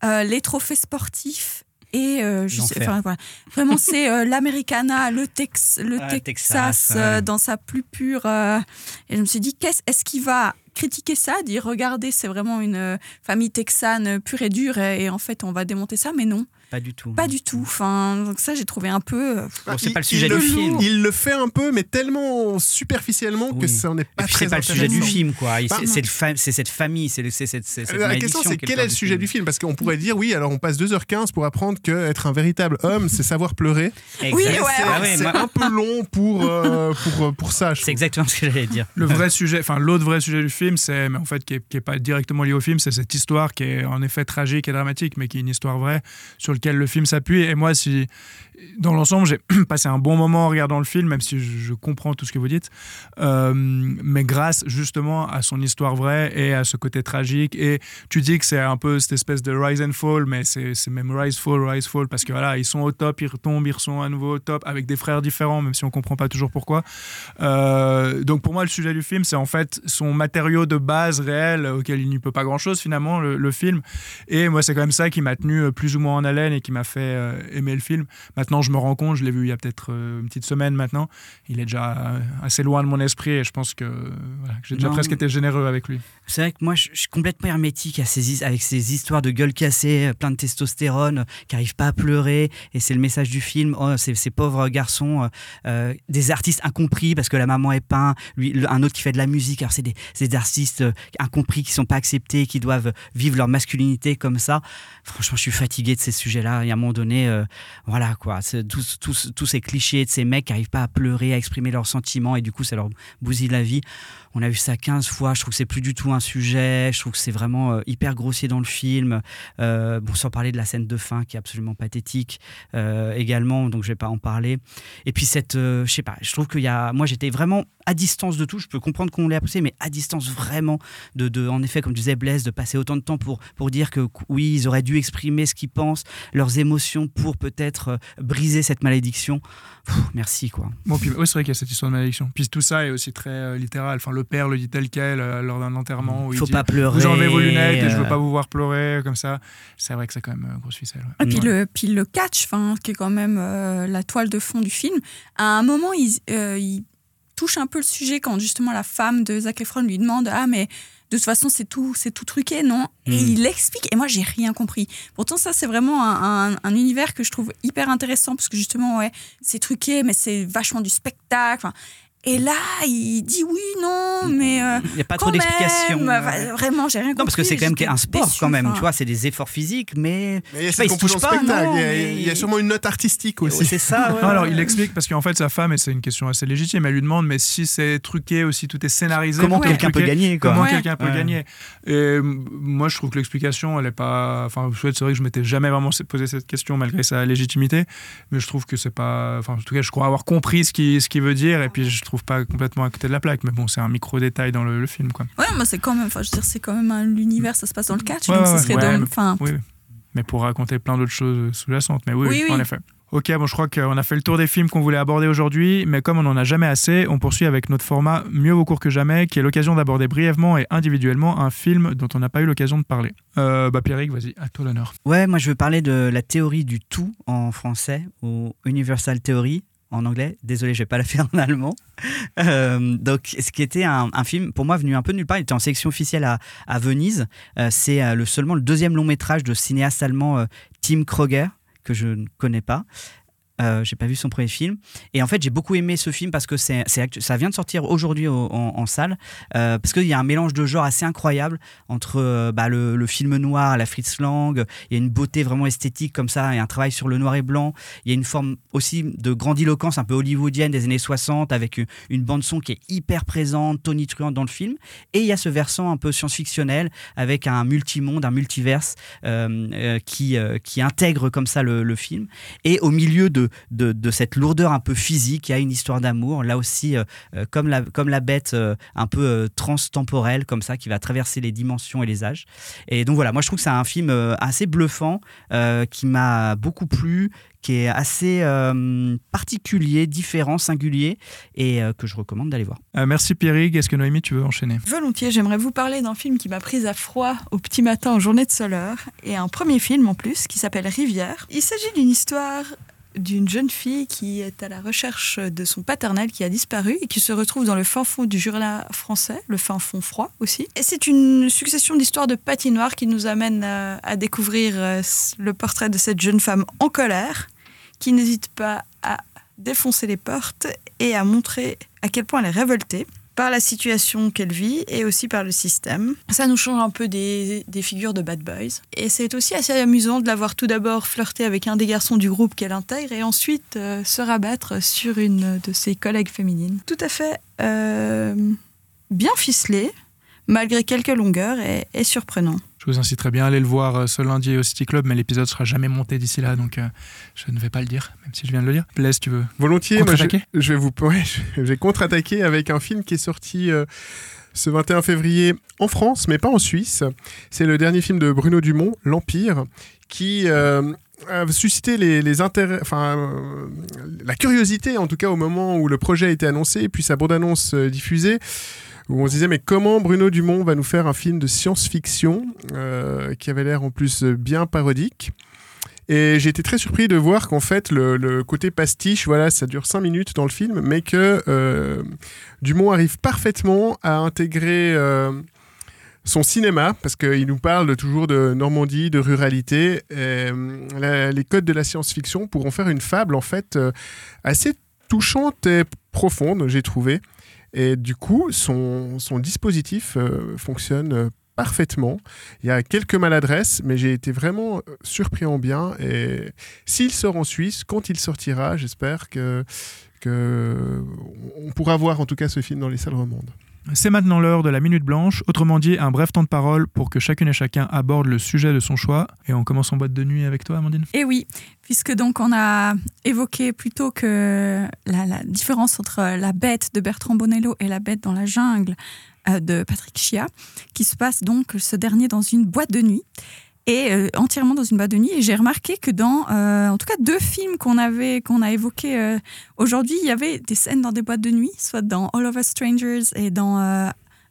les trophées sportifs et je sais, voilà. vraiment c'est l'Americana le, Tex, le ah, Texas, dans sa plus pure et je me suis dit qu'est-ce est-ce qu'il va critiquer ça, dire regardez, c'est vraiment une euh, famille texane pure et dure, et, et, en fait, on va démonter ça, mais non. Pas du tout. Pas du tout. Enfin, donc ça, j'ai trouvé un peu. euh, Bon, c'est pas le sujet il du film. Il le fait un peu, mais tellement superficiellement Oui. que ça n'est pas très C'est pas le sujet du film, quoi. Bah, C'est le fa- c'est cette famille, c'est le- c'est cette, cette La question, c'est quel est le du sujet film. du film? Parce qu'on pourrait dire, oui, alors on passe 2h15 pour apprendre qu'être un véritable homme, c'est savoir pleurer. Oui, ouais, C'est Ah ouais, c'est moi- un peu long pour, euh, pour, pour ça. C'est exactement ce que j'allais dire. Le vrai sujet, enfin l'autre vrai sujet du film, c'est, mais en fait, qui est, qui est pas directement lié au film, c'est cette histoire qui est en effet tragique et dramatique, mais qui est une histoire vraie sur laquelle le film s'appuie. Et moi, si dans l'ensemble, j'ai passé un bon moment en regardant le film, même si je, je comprends tout ce que vous dites, euh, mais grâce justement à son histoire vraie et à ce côté tragique. Et tu dis que c'est un peu cette espèce de rise and fall, mais c'est même rise fall, rise fall, parce que voilà, ils sont au top, ils retombent, ils sont à nouveau au top, avec des frères différents, même si on comprend pas toujours pourquoi. Euh, donc pour moi, le sujet du film, c'est en fait son matériau de base réel auquel il n'y peut pas grand-chose finalement, le, le, film. Et moi, c'est quand même ça qui m'a tenu euh, plus ou moins en haleine et qui m'a fait euh, aimer le film. Maintenant, je me rends compte, je l'ai vu il y a peut-être euh, une petite semaine maintenant, il est déjà euh, assez loin de mon esprit et je pense que, voilà, que j'ai déjà Non, presque été généreux avec lui. C'est vrai que moi, je, je suis complètement hermétique à ces, avec ces histoires de gueule cassée, plein de testostérone, qui n'arrivent pas à pleurer. Et c'est le message du film. Oh, ces, ces pauvres garçons, des artistes incompris parce que la maman est peint, lui, le, un autre qui fait de la musique. Alors, c'est des, des, artistes incompris qui sont pas acceptés, qui doivent vivre leur masculinité comme ça. Franchement, je suis fatigué de ces sujets-là. Et à un moment donné, euh, voilà, quoi. Tous, tous, tous ces clichés de ces mecs qui n'arrivent pas à pleurer, à exprimer leurs sentiments. Et du coup, ça leur bousille la vie. On a vu ça 15 fois. Je trouve que c'est plus du tout un sujet. Je trouve que c'est vraiment euh, hyper grossier dans le film. Euh, bon, sans parler de la scène de fin qui est absolument pathétique également. Donc, je vais pas en parler. Et puis, cette, je sais pas, je trouve qu'il y a. Moi, j'étais vraiment à distance de tout. Je peux comprendre qu'on l'ait apprécié, mais à distance vraiment de, de, en effet, comme disait Blaise, de passer autant de temps pour, pour dire que oui, ils auraient dû exprimer ce qu'ils pensent, leurs émotions pour peut-être euh, briser cette malédiction. Pff, merci, quoi. Bon, puis, oui, c'est vrai qu'il y a cette histoire de malédiction. Puis tout ça est aussi très euh, littéral. Enfin, le père le dit tel quel euh, lors d'un enterrement. Où Faut il pas dit, pleurer, Vous enlevez vos lunettes et je veux pas vous voir pleurer, comme ça. C'est vrai que c'est quand même euh, grosse ficelle. ouais. Et puis, Ouais. le, puis le catch, qui est quand même euh, la toile de fond du film, à un moment, il, euh, il touche un peu le sujet quand justement la femme de Zac Efron lui demande Ah, mais de toute façon, c'est tout, c'est tout truqué, non? Et Mm. il explique, et moi, j'ai rien compris. Pourtant, ça, c'est vraiment un, un- un univers que je trouve hyper intéressant parce que justement, ouais, c'est truqué, mais c'est vachement du spectacle. Et là, il dit oui, non, mais. euh, Il n'y a pas trop d'explications. même, enfin, Vraiment, j'ai rien compris. Non, parce que c'est quand même un sport quand même, enfin. tu vois, c'est des efforts physiques, mais. Mais il y a pas, spectacle. non, il, y a, mais- il y a sûrement une note artistique aussi. C'est ça, ouais. Non, alors il explique parce qu'en fait sa femme et c'est une question assez légitime elle lui demande mais si c'est truqué aussi tout est scénarisé Comment quelqu'un peut gagner, quoi. comment Ouais. quelqu'un peut Ouais. gagner et euh, moi je trouve que l'explication elle est pas enfin je c'est vrai que je m'étais jamais vraiment posé cette question malgré sa légitimité mais je trouve que c'est pas enfin en tout cas je crois avoir compris ce qu'il ce qu'il veut dire et puis je trouve pas complètement à côté de la plaque mais bon c'est un micro détail dans le, le film quoi Ouais, moi, c'est quand même. Enfin, je veux dire, c'est quand même un- l'univers, ça se passe dans le catch, Ouais, donc ouais, ce serait ouais, dans- mais- Enfin, oui, mais pour raconter plein d'autres choses sous-jacentes. Mais oui, Oui, oui, oui. en effet. Ok, bon, je crois qu'on a fait le tour des films qu'on voulait aborder aujourd'hui, mais comme on n'en a jamais assez, on poursuit avec notre format Mieux vaut court que jamais, qui est l'occasion d'aborder brièvement et individuellement un film dont on n'a pas eu l'occasion de parler. Euh, bah, Pierrick, vas-y, à toi l'honneur. Ouais, moi je veux parler de la théorie du tout en français, ou Universal Theory en anglais. Désolé, je vais pas la faire en allemand. Euh, donc, ce qui était un, film, pour moi, venu un peu nulle part, il était en sélection officielle à, Venise. Euh, c'est euh, le, seulement le deuxième long métrage de cinéaste allemand Tim Kroger, que je ne connais pas. Euh, j'ai pas vu son premier film. Et en fait j'ai beaucoup aimé ce film parce que c'est, ça vient de sortir aujourd'hui au- en, salle. Euh, parce qu'il y a un mélange de genres assez incroyable entre euh, bah, le, le film noir la Fritz Lang. Il y a une beauté vraiment esthétique comme ça et un travail sur le noir et blanc. Il y a une forme aussi de grandiloquence un peu hollywoodienne des années 60 avec une, une bande son qui est hyper présente tonitruante dans le film. Et il y a ce versant un peu science-fictionnel avec un multimonde un multiverse qui, qui intègre comme ça le, le film. Et au milieu de, de, de cette lourdeur un peu physique, il y a une histoire d'amour, là aussi, euh, euh, comme, la, comme la bête euh, un peu euh, transtemporelle, comme ça, qui va traverser les dimensions et les âges. Et donc voilà, moi je trouve que c'est un film euh, assez bluffant, euh, qui m'a beaucoup plu, qui est assez euh, particulier, différent, singulier, et euh, que je recommande d'aller voir. Euh, merci Pierrick, est-ce que Noémie, tu veux enchaîner? Volontiers, j'aimerais vous parler d'un film qui m'a prise à froid au petit matin en journée de soleur, et un premier film en plus qui s'appelle Rivière. Il s'agit d'une histoire d'une jeune fille qui est à la recherche de son paternel qui a disparu et qui se retrouve dans le fin fond du Jura français, le fin fond froid aussi. Et c'est une succession d'histoires de patinoires qui nous amène à, à découvrir euh, le portrait de cette jeune femme en colère qui n'hésite pas à défoncer les portes et à montrer à quel point elle est révoltée par la situation qu'elle vit et aussi par le système. Ça nous change un peu des, des figures de bad boys. Et c'est aussi assez amusant de la voir tout d'abord flirter avec un des garçons du groupe qu'elle intègre et ensuite euh, se rabattre sur une de ses collègues féminines. Tout à fait euh, bien ficelé, malgré quelques longueurs et, et surprenant. Je vous inciterai bien à aller le voir euh, ce lundi au City Club, mais l'épisode sera jamais monté d'ici là, donc euh, je ne vais pas le dire, même si je viens de le dire. Blaise, tu veux Volontiers, moi, je, je vais vous ouais, je vais contre-attaquer avec un film qui est sorti euh, ce 21 février en France, mais pas en Suisse. C'est le dernier film de Bruno Dumont, L'Empire, qui euh, a suscité les, les intérêts, enfin euh, la curiosité en tout cas au moment où le projet a été annoncé et puis sa bande-annonce diffusée. Où on se disait mais comment Bruno Dumont va nous faire un film de science-fiction euh, qui avait l'air en plus bien parodique. Et j'ai été très surpris de voir qu'en fait, le, côté pastiche, voilà, ça dure 5 minutes dans le film, mais que euh, Dumont arrive parfaitement à intégrer euh, son cinéma, parce qu'il nous parle toujours de Normandie, de ruralité. Et, les codes de la science-fiction pourront faire une fable, en fait, assez touchante et profonde, j'ai trouvé. Et du coup, son, dispositif euh, fonctionne euh, parfaitement. Il y a quelques maladresses, mais j'ai été vraiment euh, surpris en bien. Et s'il sort en Suisse, quand il sortira, j'espère que, que pourra voir en tout cas ce film dans les salles romandes. C'est maintenant l'heure de la minute blanche, autrement dit un bref temps de parole pour que chacune et chacun aborde le sujet de son choix. Et on commence en boîte de nuit avec toi, Amandine. Et oui, puisque donc on a évoqué plutôt que la, la différence entre la bête de Bertrand Bonello et la bête dans la jungle euh, de Patrick Chia, qui se passe donc ce dernier dans une boîte de nuit et euh, entièrement dans une boîte de nuit. Et j'ai remarqué que dans, euh, en tout cas, deux films qu'on avait, qu'on a évoqués euh, aujourd'hui, il y avait des scènes dans des boîtes de nuit, soit dans All of Us Strangers et dans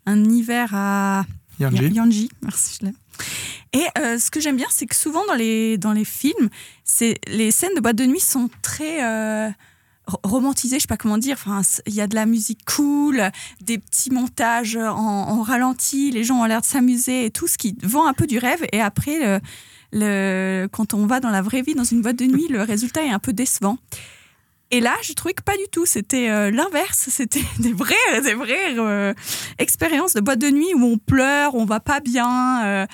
Un hiver à Yanji. Ya- Yanji. Merci, je. Et euh, ce que j'aime bien, c'est que souvent dans les, dans les films, les scènes de boîte de nuit sont très euh, ro- romantisées, je sais pas comment dire. Enfin, il y a de la musique cool, des petits montages en, en ralenti, les gens ont l'air de s'amuser et tout, ce qui vend un peu du rêve. Et après, le, le, quand on va dans la vraie vie, dans une boîte de nuit, le résultat est un peu décevant. Et là, je trouvais que pas du tout. C'était euh, l'inverse. C'était des vraies, des vraies euh, expériences de boîte de nuit où on pleure, on va pas bien, euh,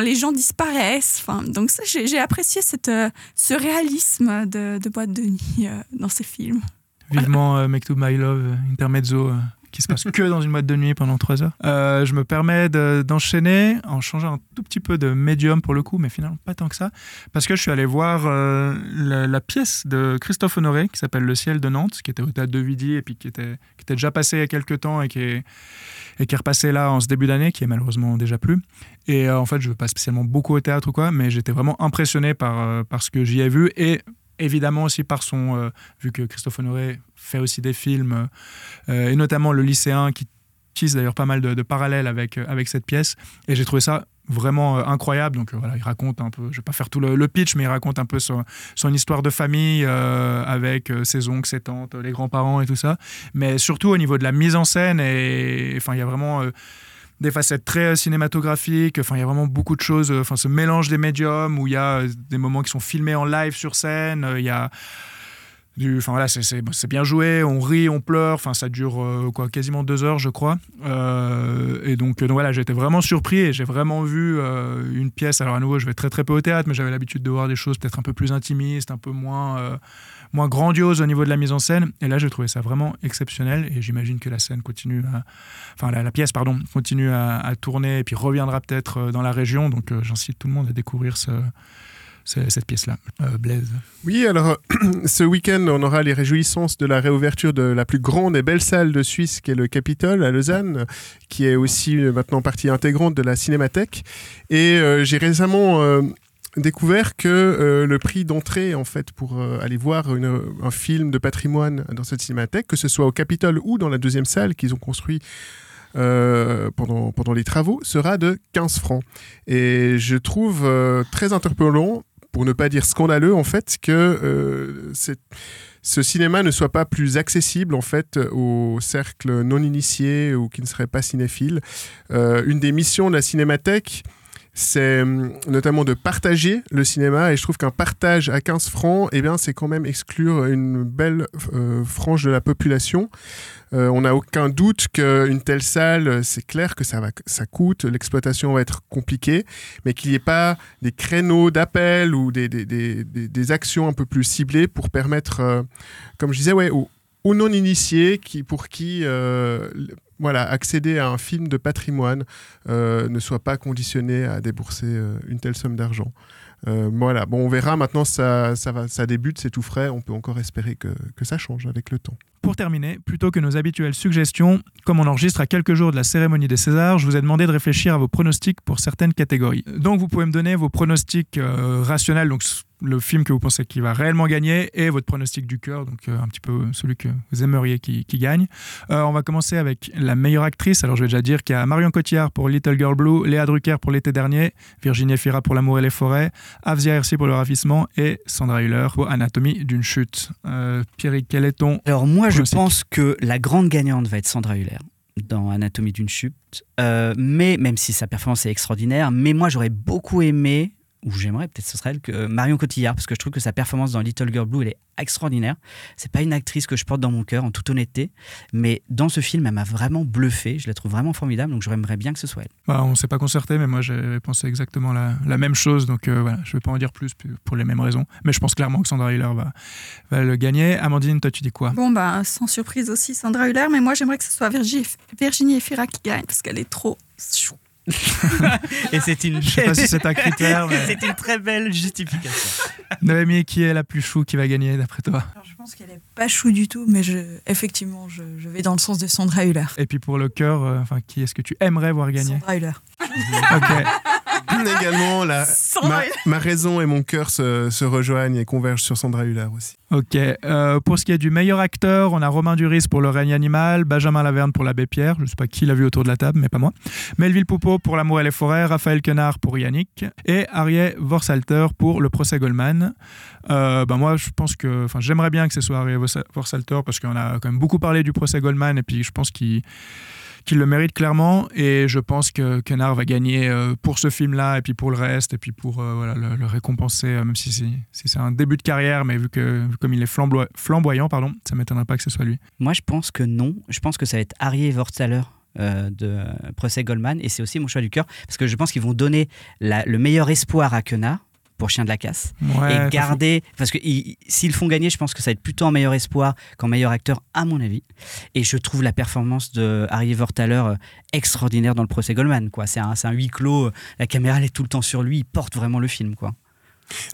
les gens disparaissent. Donc ça, j'ai apprécié ce réalisme de, de boîte de nuit dans ces films. Vivement Make to My Love, intermezzo, qui se passe que dans une boîte de nuit pendant trois heures. Euh, je me permets de- d'enchaîner en changeant un tout petit peu de médium pour le coup, mais finalement pas tant que ça, parce que je suis allé voir euh, la, pièce de Christophe Honoré qui s'appelle Le ciel de Nantes, qui était au théâtre de Vidy et puis qui était, qui était déjà passé il y a quelques temps et qui est, et qui est repassé là en ce début d'année, qui est malheureusement déjà plus. Et euh, en fait, je ne veux pas spécialement beaucoup au théâtre ou quoi, mais j'étais vraiment impressionné par, par ce que j'y ai vu et évidemment aussi par son, euh, vu que Christophe Honoré fait aussi des films, euh, et notamment Le lycéen qui tisse d'ailleurs pas mal de, parallèles avec, euh, avec cette pièce. Et j'ai trouvé ça vraiment incroyable. Donc voilà, il raconte un peu, je vais pas faire tout le, pitch, mais il raconte un peu son, son histoire de famille avec ses oncles, ses tantes, les grands-parents et tout ça. Mais surtout au niveau de la mise en scène, et enfin, il y a vraiment. Des facettes très cinématographiques, enfin il y a vraiment beaucoup de choses, euh, enfin ce mélange des médiums où il y a euh, des moments qui sont filmés en live sur scène, euh, il y a du, enfin voilà, c'est- bien joué, on rit, on pleure, enfin ça dure quoi, quasiment deux heures je crois, et donc, voilà, été vraiment surpris et j'ai vraiment vu une pièce. Alors à nouveau, je vais très très peu au théâtre, mais j'avais l'habitude de voir des choses peut-être un peu plus intimistes, un peu moins moins grandioses au niveau de la mise en scène. Et là, j'ai trouvé ça vraiment exceptionnel et j'imagine que la scène continue, à, enfin la, pièce pardon, continue à, tourner et puis reviendra peut-être euh, dans la région. Donc euh, j'incite tout le monde à découvrir ce, ce- cette pièce-là. Euh, Blaise. Oui, alors ce week-end, on aura les réjouissances de la réouverture de la plus grande et belle salle de Suisse, qui est le Capitole à Lausanne, qui est aussi maintenant partie intégrante de la Cinémathèque. Et j'ai récemment euh, découvert que euh, le prix d'entrée, en fait, pour euh, aller voir un film de patrimoine dans cette Cinémathèque, que ce soit au Capitole ou dans la deuxième salle qu'ils ont construit euh, pendant, les travaux, sera de 15 francs. Et je trouve très interpellant pour ne pas dire scandaleux en fait que ce cinéma ne soit pas plus accessible en fait aux cercles non initiés ou qui ne seraient pas cinéphiles. Une des missions de la cinémathèque, c'est hum, notamment de partager le cinéma et je trouve qu'un partage à 15 francs, eh bien, c'est quand même exclure une belle euh, frange de la population. Euh, on n'a aucun doute qu'une telle salle, c'est clair que ça, va, ça coûte, l'exploitation va être compliquée, mais qu'il n'y ait pas des créneaux d'appel ou des, des, des- des- actions un peu plus ciblées pour permettre, euh, comme je disais, ouais, aux, aux non-initiés qui, pour qui voilà, accéder à un film de patrimoine euh, ne soit pas conditionné à débourser euh, une telle somme d'argent. Euh, voilà, bon, on verra. Maintenant, ça, ça, va, ça débute, c'est tout frais. On peut encore espérer que, que ça change avec le temps. Pour terminer, plutôt que nos habituelles suggestions, comme on enregistre à quelques jours de la cérémonie des Césars, je vous ai demandé de réfléchir à vos pronostics pour certaines catégories. Donc vous pouvez me donner vos pronostics rationnels, le film que vous pensez qui va réellement gagner, et votre pronostic du cœur, donc euh, un petit peu celui que vous aimeriez qui, qui gagne. Euh, on va commencer avec la meilleure actrice. Alors je vais déjà dire qu'il y a Marion Cotillard pour Little Girl Blue, Léa Drucker pour l'été dernier, Virginie Fira pour L'amour et les forêts, Avzia Hersi pour le ravissement et Sandra Hüller pour Anatomie d'une chute. Euh, Pierrick, quel est ton Alors moi, je pense que la grande gagnante va être Sandra Hüller dans Anatomie d'une chute. Euh, mais même si sa performance est extraordinaire, mais moi j'aurais beaucoup aimé ou j'aimerais peut-être ce serait elle, que Marion Cotillard, parce que je trouve que sa performance dans Little Girl Blue, elle est extraordinaire. C'est pas une actrice que je porte dans mon cœur, en toute honnêteté, mais dans ce film, elle m'a vraiment bluffé. Je la trouve vraiment formidable, donc j'aimerais bien que ce soit elle. Bah, on s'est pas concerté, mais moi j'avais pensé exactement la, la même chose, donc euh, voilà, je vais pas en dire plus pour les mêmes raisons. Mais je pense clairement que Sandra Hüller va, va le gagner. Amandine, toi tu dis quoi? Bon, bah, sans surprise aussi, Sandra Hüller, mais moi j'aimerais que ce soit Virginie, Virginie Efira qui gagne, parce qu'elle est trop chou. Et c'est une, Je sais pas si c'est un critère, mais- c'est une très belle justification. Noémie, qui est la plus chou qui va gagner d'après toi? Alors, je pense qu'elle est pas chou du tout, mais je, effectivement, je, je vais dans le sens de Sandra Hüller. Et puis pour le cœur, euh, enfin, qui est-ce que tu aimerais voir gagner? Sandra Hüller. Ok. Également, la, ma raison et mon cœur se, se rejoignent et convergent sur Sandra Hüller aussi. Ok. Euh, pour ce qui est du meilleur acteur, on a Romain Duris pour Le règne animal, Benjamin Laverne pour L'Abbé Pierre, je sais pas qui l'a vu autour de la table, mais pas moi. Melville Poupeau pour L'amour et les forêts, Raphaël Quenard pour Yannick et Arié Vorsalter pour Le procès Goldman. Euh, ben moi, je pense que, enfin, j'aimerais bien que ce soit Arié Vorsalter parce qu'on a quand même beaucoup parlé du procès Goldman et puis je pense qu'il qu'il le mérite clairement et je pense que Quenard va gagner euh, pour ce film-là et puis pour le reste et puis pour euh, le, récompenser euh, même si c'est un début de carrière mais vu que comme il est flamboy- flamboyant pardon ça m'étonnerait pas que ce soit lui Moi, je pense que non. Je pense que ça va être Harry Worthaler euh, de Procès Goldman. Et c'est aussi mon choix du cœur. Parce que je pense qu'ils vont donner le meilleur espoir à Quenard pour Chien de la Casse. Ouais, et garder. Parce que ils- s'ils font gagner, je pense que ça va être plutôt en meilleur espoir qu'en meilleur acteur, à mon avis. Et je trouve la performance de Harry Worthaler euh, extraordinaire dans le Procès Goldman. C'est un, un huis clos. euh, La caméra, elle est tout le temps sur lui. Il porte vraiment le film. quoi.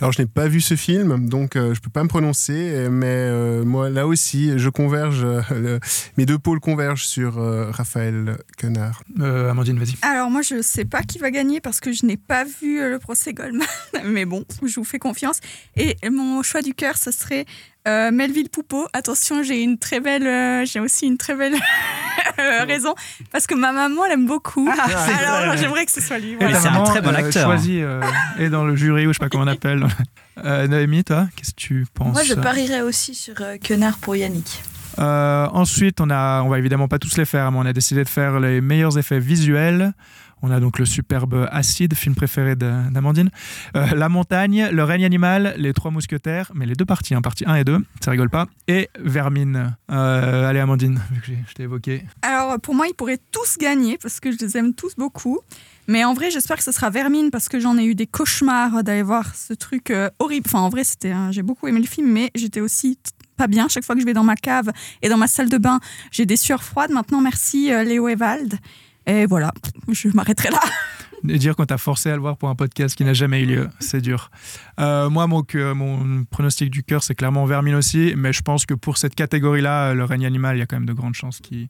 Alors, je n'ai pas vu ce film, donc euh, je peux pas me prononcer, mais euh, moi, là aussi, je converge, euh, le- mes deux pôles convergent sur euh, Raphaël Quenard. Euh, Amandine vas-y Alors moi je sais pas qui va gagner parce que je n'ai pas vu euh, le procès Goldman, mais bon, je vous fais confiance. Et mon choix du cœur, ce serait euh, Melville Poupeau. Attention, j'ai une très belle, euh, j'ai aussi une très belle euh, raison parce que ma maman l'aime beaucoup. c'est Alors j'aimerais que ce soit lui. Mais voilà. c'est un très bon euh, acteur. choisi euh, et dans le jury ou je sais pas comment on appelle Euh, Noémie toi qu'est-ce que tu penses? Moi, je parierais aussi sur euh, Quenard pour Yannick. Euh, ensuite, on a, on va évidemment pas tous les faire, mais on a décidé de faire les meilleurs effets visuels. On a donc le superbe Acide, film préféré d'Amandine. Euh, la montagne, le règne animal, les trois mousquetaires, mais les deux parties, hein, partie 1 et 2, ça rigole pas. Et Vermine. Euh, allez Amandine, vu que je t'ai évoqué. Alors pour moi, ils pourraient tous gagner parce que je les aime tous beaucoup. Mais en vrai, j'espère que ce sera Vermine parce que j'en ai eu des cauchemars d'aller voir ce truc euh, horrible. Enfin, en vrai, c'était, j'ai beaucoup aimé le film, mais j'étais aussi pas bien. Chaque fois que je vais dans ma cave et dans ma salle de bain, j'ai des sueurs froides. Maintenant, merci Léo Ewald. Et voilà, je m'arrêterai là. Dire qu'on t'a forcé à le voir pour un podcast qui n'a jamais eu lieu, c'est dur. Euh, moi, mon, mon pronostic du cœur, c'est clairement Vermine aussi, mais je pense que pour cette catégorie-là, le règne animal, il y a quand même de grandes chances qu'il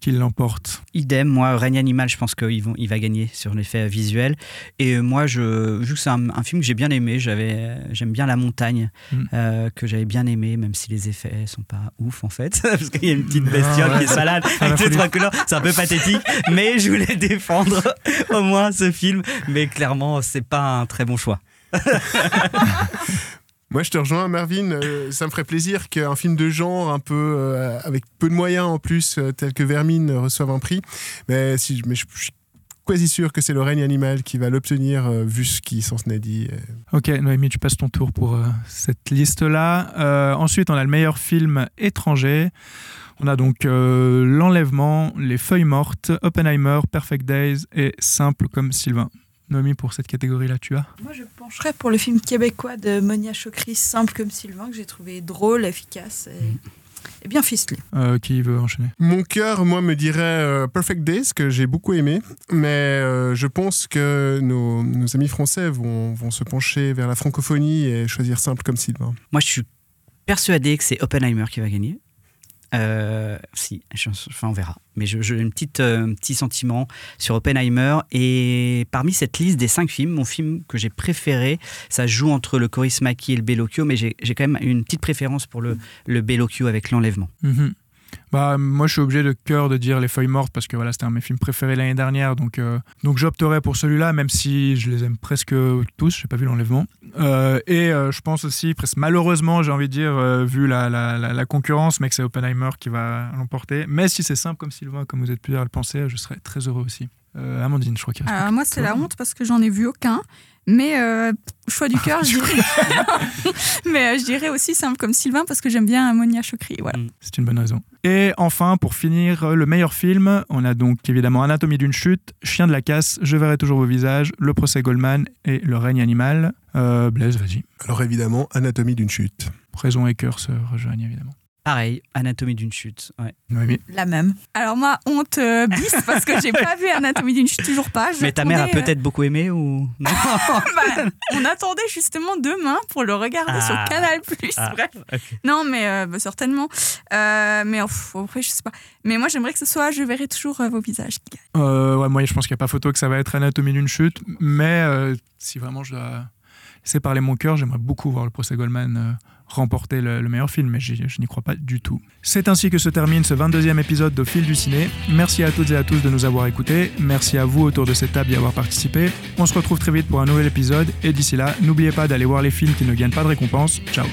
qu'il l'emporte. Idem, moi, Règne Animal, je pense qu'il il va gagner sur l'effet visuel. Et moi, je, vu que c'est un, un film que j'ai bien aimé, j'avais, j'aime bien La Montagne, Mm. euh, que j'avais bien aimé, même si les effets sont pas ouf en fait, parce qu'il y a une petite bestiole ouais. qui est salade la avec deux, trois couleurs, c'est un peu pathétique, mais je voulais défendre au moins ce film. Mais clairement, c'est pas un très bon choix. Moi, je te rejoins, Marvin. euh, ça me ferait plaisir qu'un film de genre, un peu euh, avec peu de moyens en plus, euh, tel que Vermine, reçoive un prix. Mais, si, je, je suis quasi sûr que c'est le règne animal qui va l'obtenir, vu ce qui s'en est dit. Ok, Noémie, tu passes ton tour pour cette liste-là. Ensuite, on a le meilleur film étranger. On a donc L'Enlèvement, Les Feuilles Mortes, Oppenheimer, Perfect Days et Simple comme Sylvain. Noémie, pour cette catégorie-là, tu as Moi, je pencherais pour le film québécois de Monia Chokri, simple comme Sylvain, que j'ai trouvé drôle, efficace et, et bien ficelé. Euh, Qui veut enchaîner? Mon cœur, moi, me dirait euh, Perfect Days, que j'ai beaucoup aimé. Mais euh, je pense que nos, nos amis français vont, vont se pencher vers la francophonie et choisir simple comme Sylvain. Moi, je suis persuadé que c'est Oppenheimer qui va gagner. Euh, si, je- enfin on verra. Mais je- j'ai petite, euh, petit sentiment sur Oppenheimer. Et parmi cette liste des cinq films, mon film que j'ai préféré, ça joue entre le Coris Maki et le Bellocchio, mais j'ai quand même une petite préférence pour le, le Bellocchio avec l'enlèvement. Mhm. Bah, moi, je suis obligé de cœur de dire Les Feuilles Mortes parce que voilà, c'était un de mes films préférés l'année dernière. Donc, euh, donc j'opterais pour celui-là, même si je les aime presque tous. J'ai pas vu l'enlèvement. Euh, et euh, je pense aussi, presque malheureusement, j'ai envie de dire, euh, vu la- la concurrence, mais que c'est Oppenheimer qui va l'emporter. Mais si c'est simple comme Sylvain, comme vous êtes plusieurs à le penser, je serais très heureux aussi. Euh, Amandine, je crois qu'il plus moi, c'est la honte parce que j'en ai vu aucun. Mais euh, choix du cœur, je dirais. mais euh, je dirais aussi simple comme Sylvain parce que j'aime bien Monia Chokri. Voilà. C'est une bonne raison. Et enfin, pour finir, euh, le meilleur film, on a donc évidemment Anatomie d'une chute, Chien de la casse, Je verrai toujours vos visages, Le procès Goldman et Le règne animal. Euh, Blaise, vas-y. Alors évidemment, Anatomie d'une chute. Raison et cœur se rejoignent évidemment. Pareil, Anatomie d'une chute. Ouais. Noémie. La même. Alors, moi, honte euh, bis parce que j'ai pas vu Anatomie d'une chute, toujours pas. Mais ta mère a euh, peut-être beaucoup aimé ou non bah, on attendait justement demain pour le regarder Ah. sur Canal+. Ah, Bref. Non, mais euh, bah, certainement. Euh, mais pff, après, je sais pas. Mais moi, j'aimerais que ce soit Je verrai toujours euh, vos visages. Euh, ouais, moi, je pense qu'il n'y a pas photo que ça va être Anatomie d'une chute, mais euh, si vraiment je dois laisser parler mon cœur, j'aimerais beaucoup voir le procès Goldman euh, remporter le, le meilleur film, mais je n'y crois pas du tout. C'est ainsi que se termine ce 22e épisode d'Au fil du ciné. Merci à toutes et à tous de nous avoir écoutés. Merci à vous autour de cette table d'y avoir participé. On se retrouve très vite pour un nouvel épisode, et d'ici là, n'oubliez pas d'aller voir les films qui ne gagnent pas de récompense. Ciao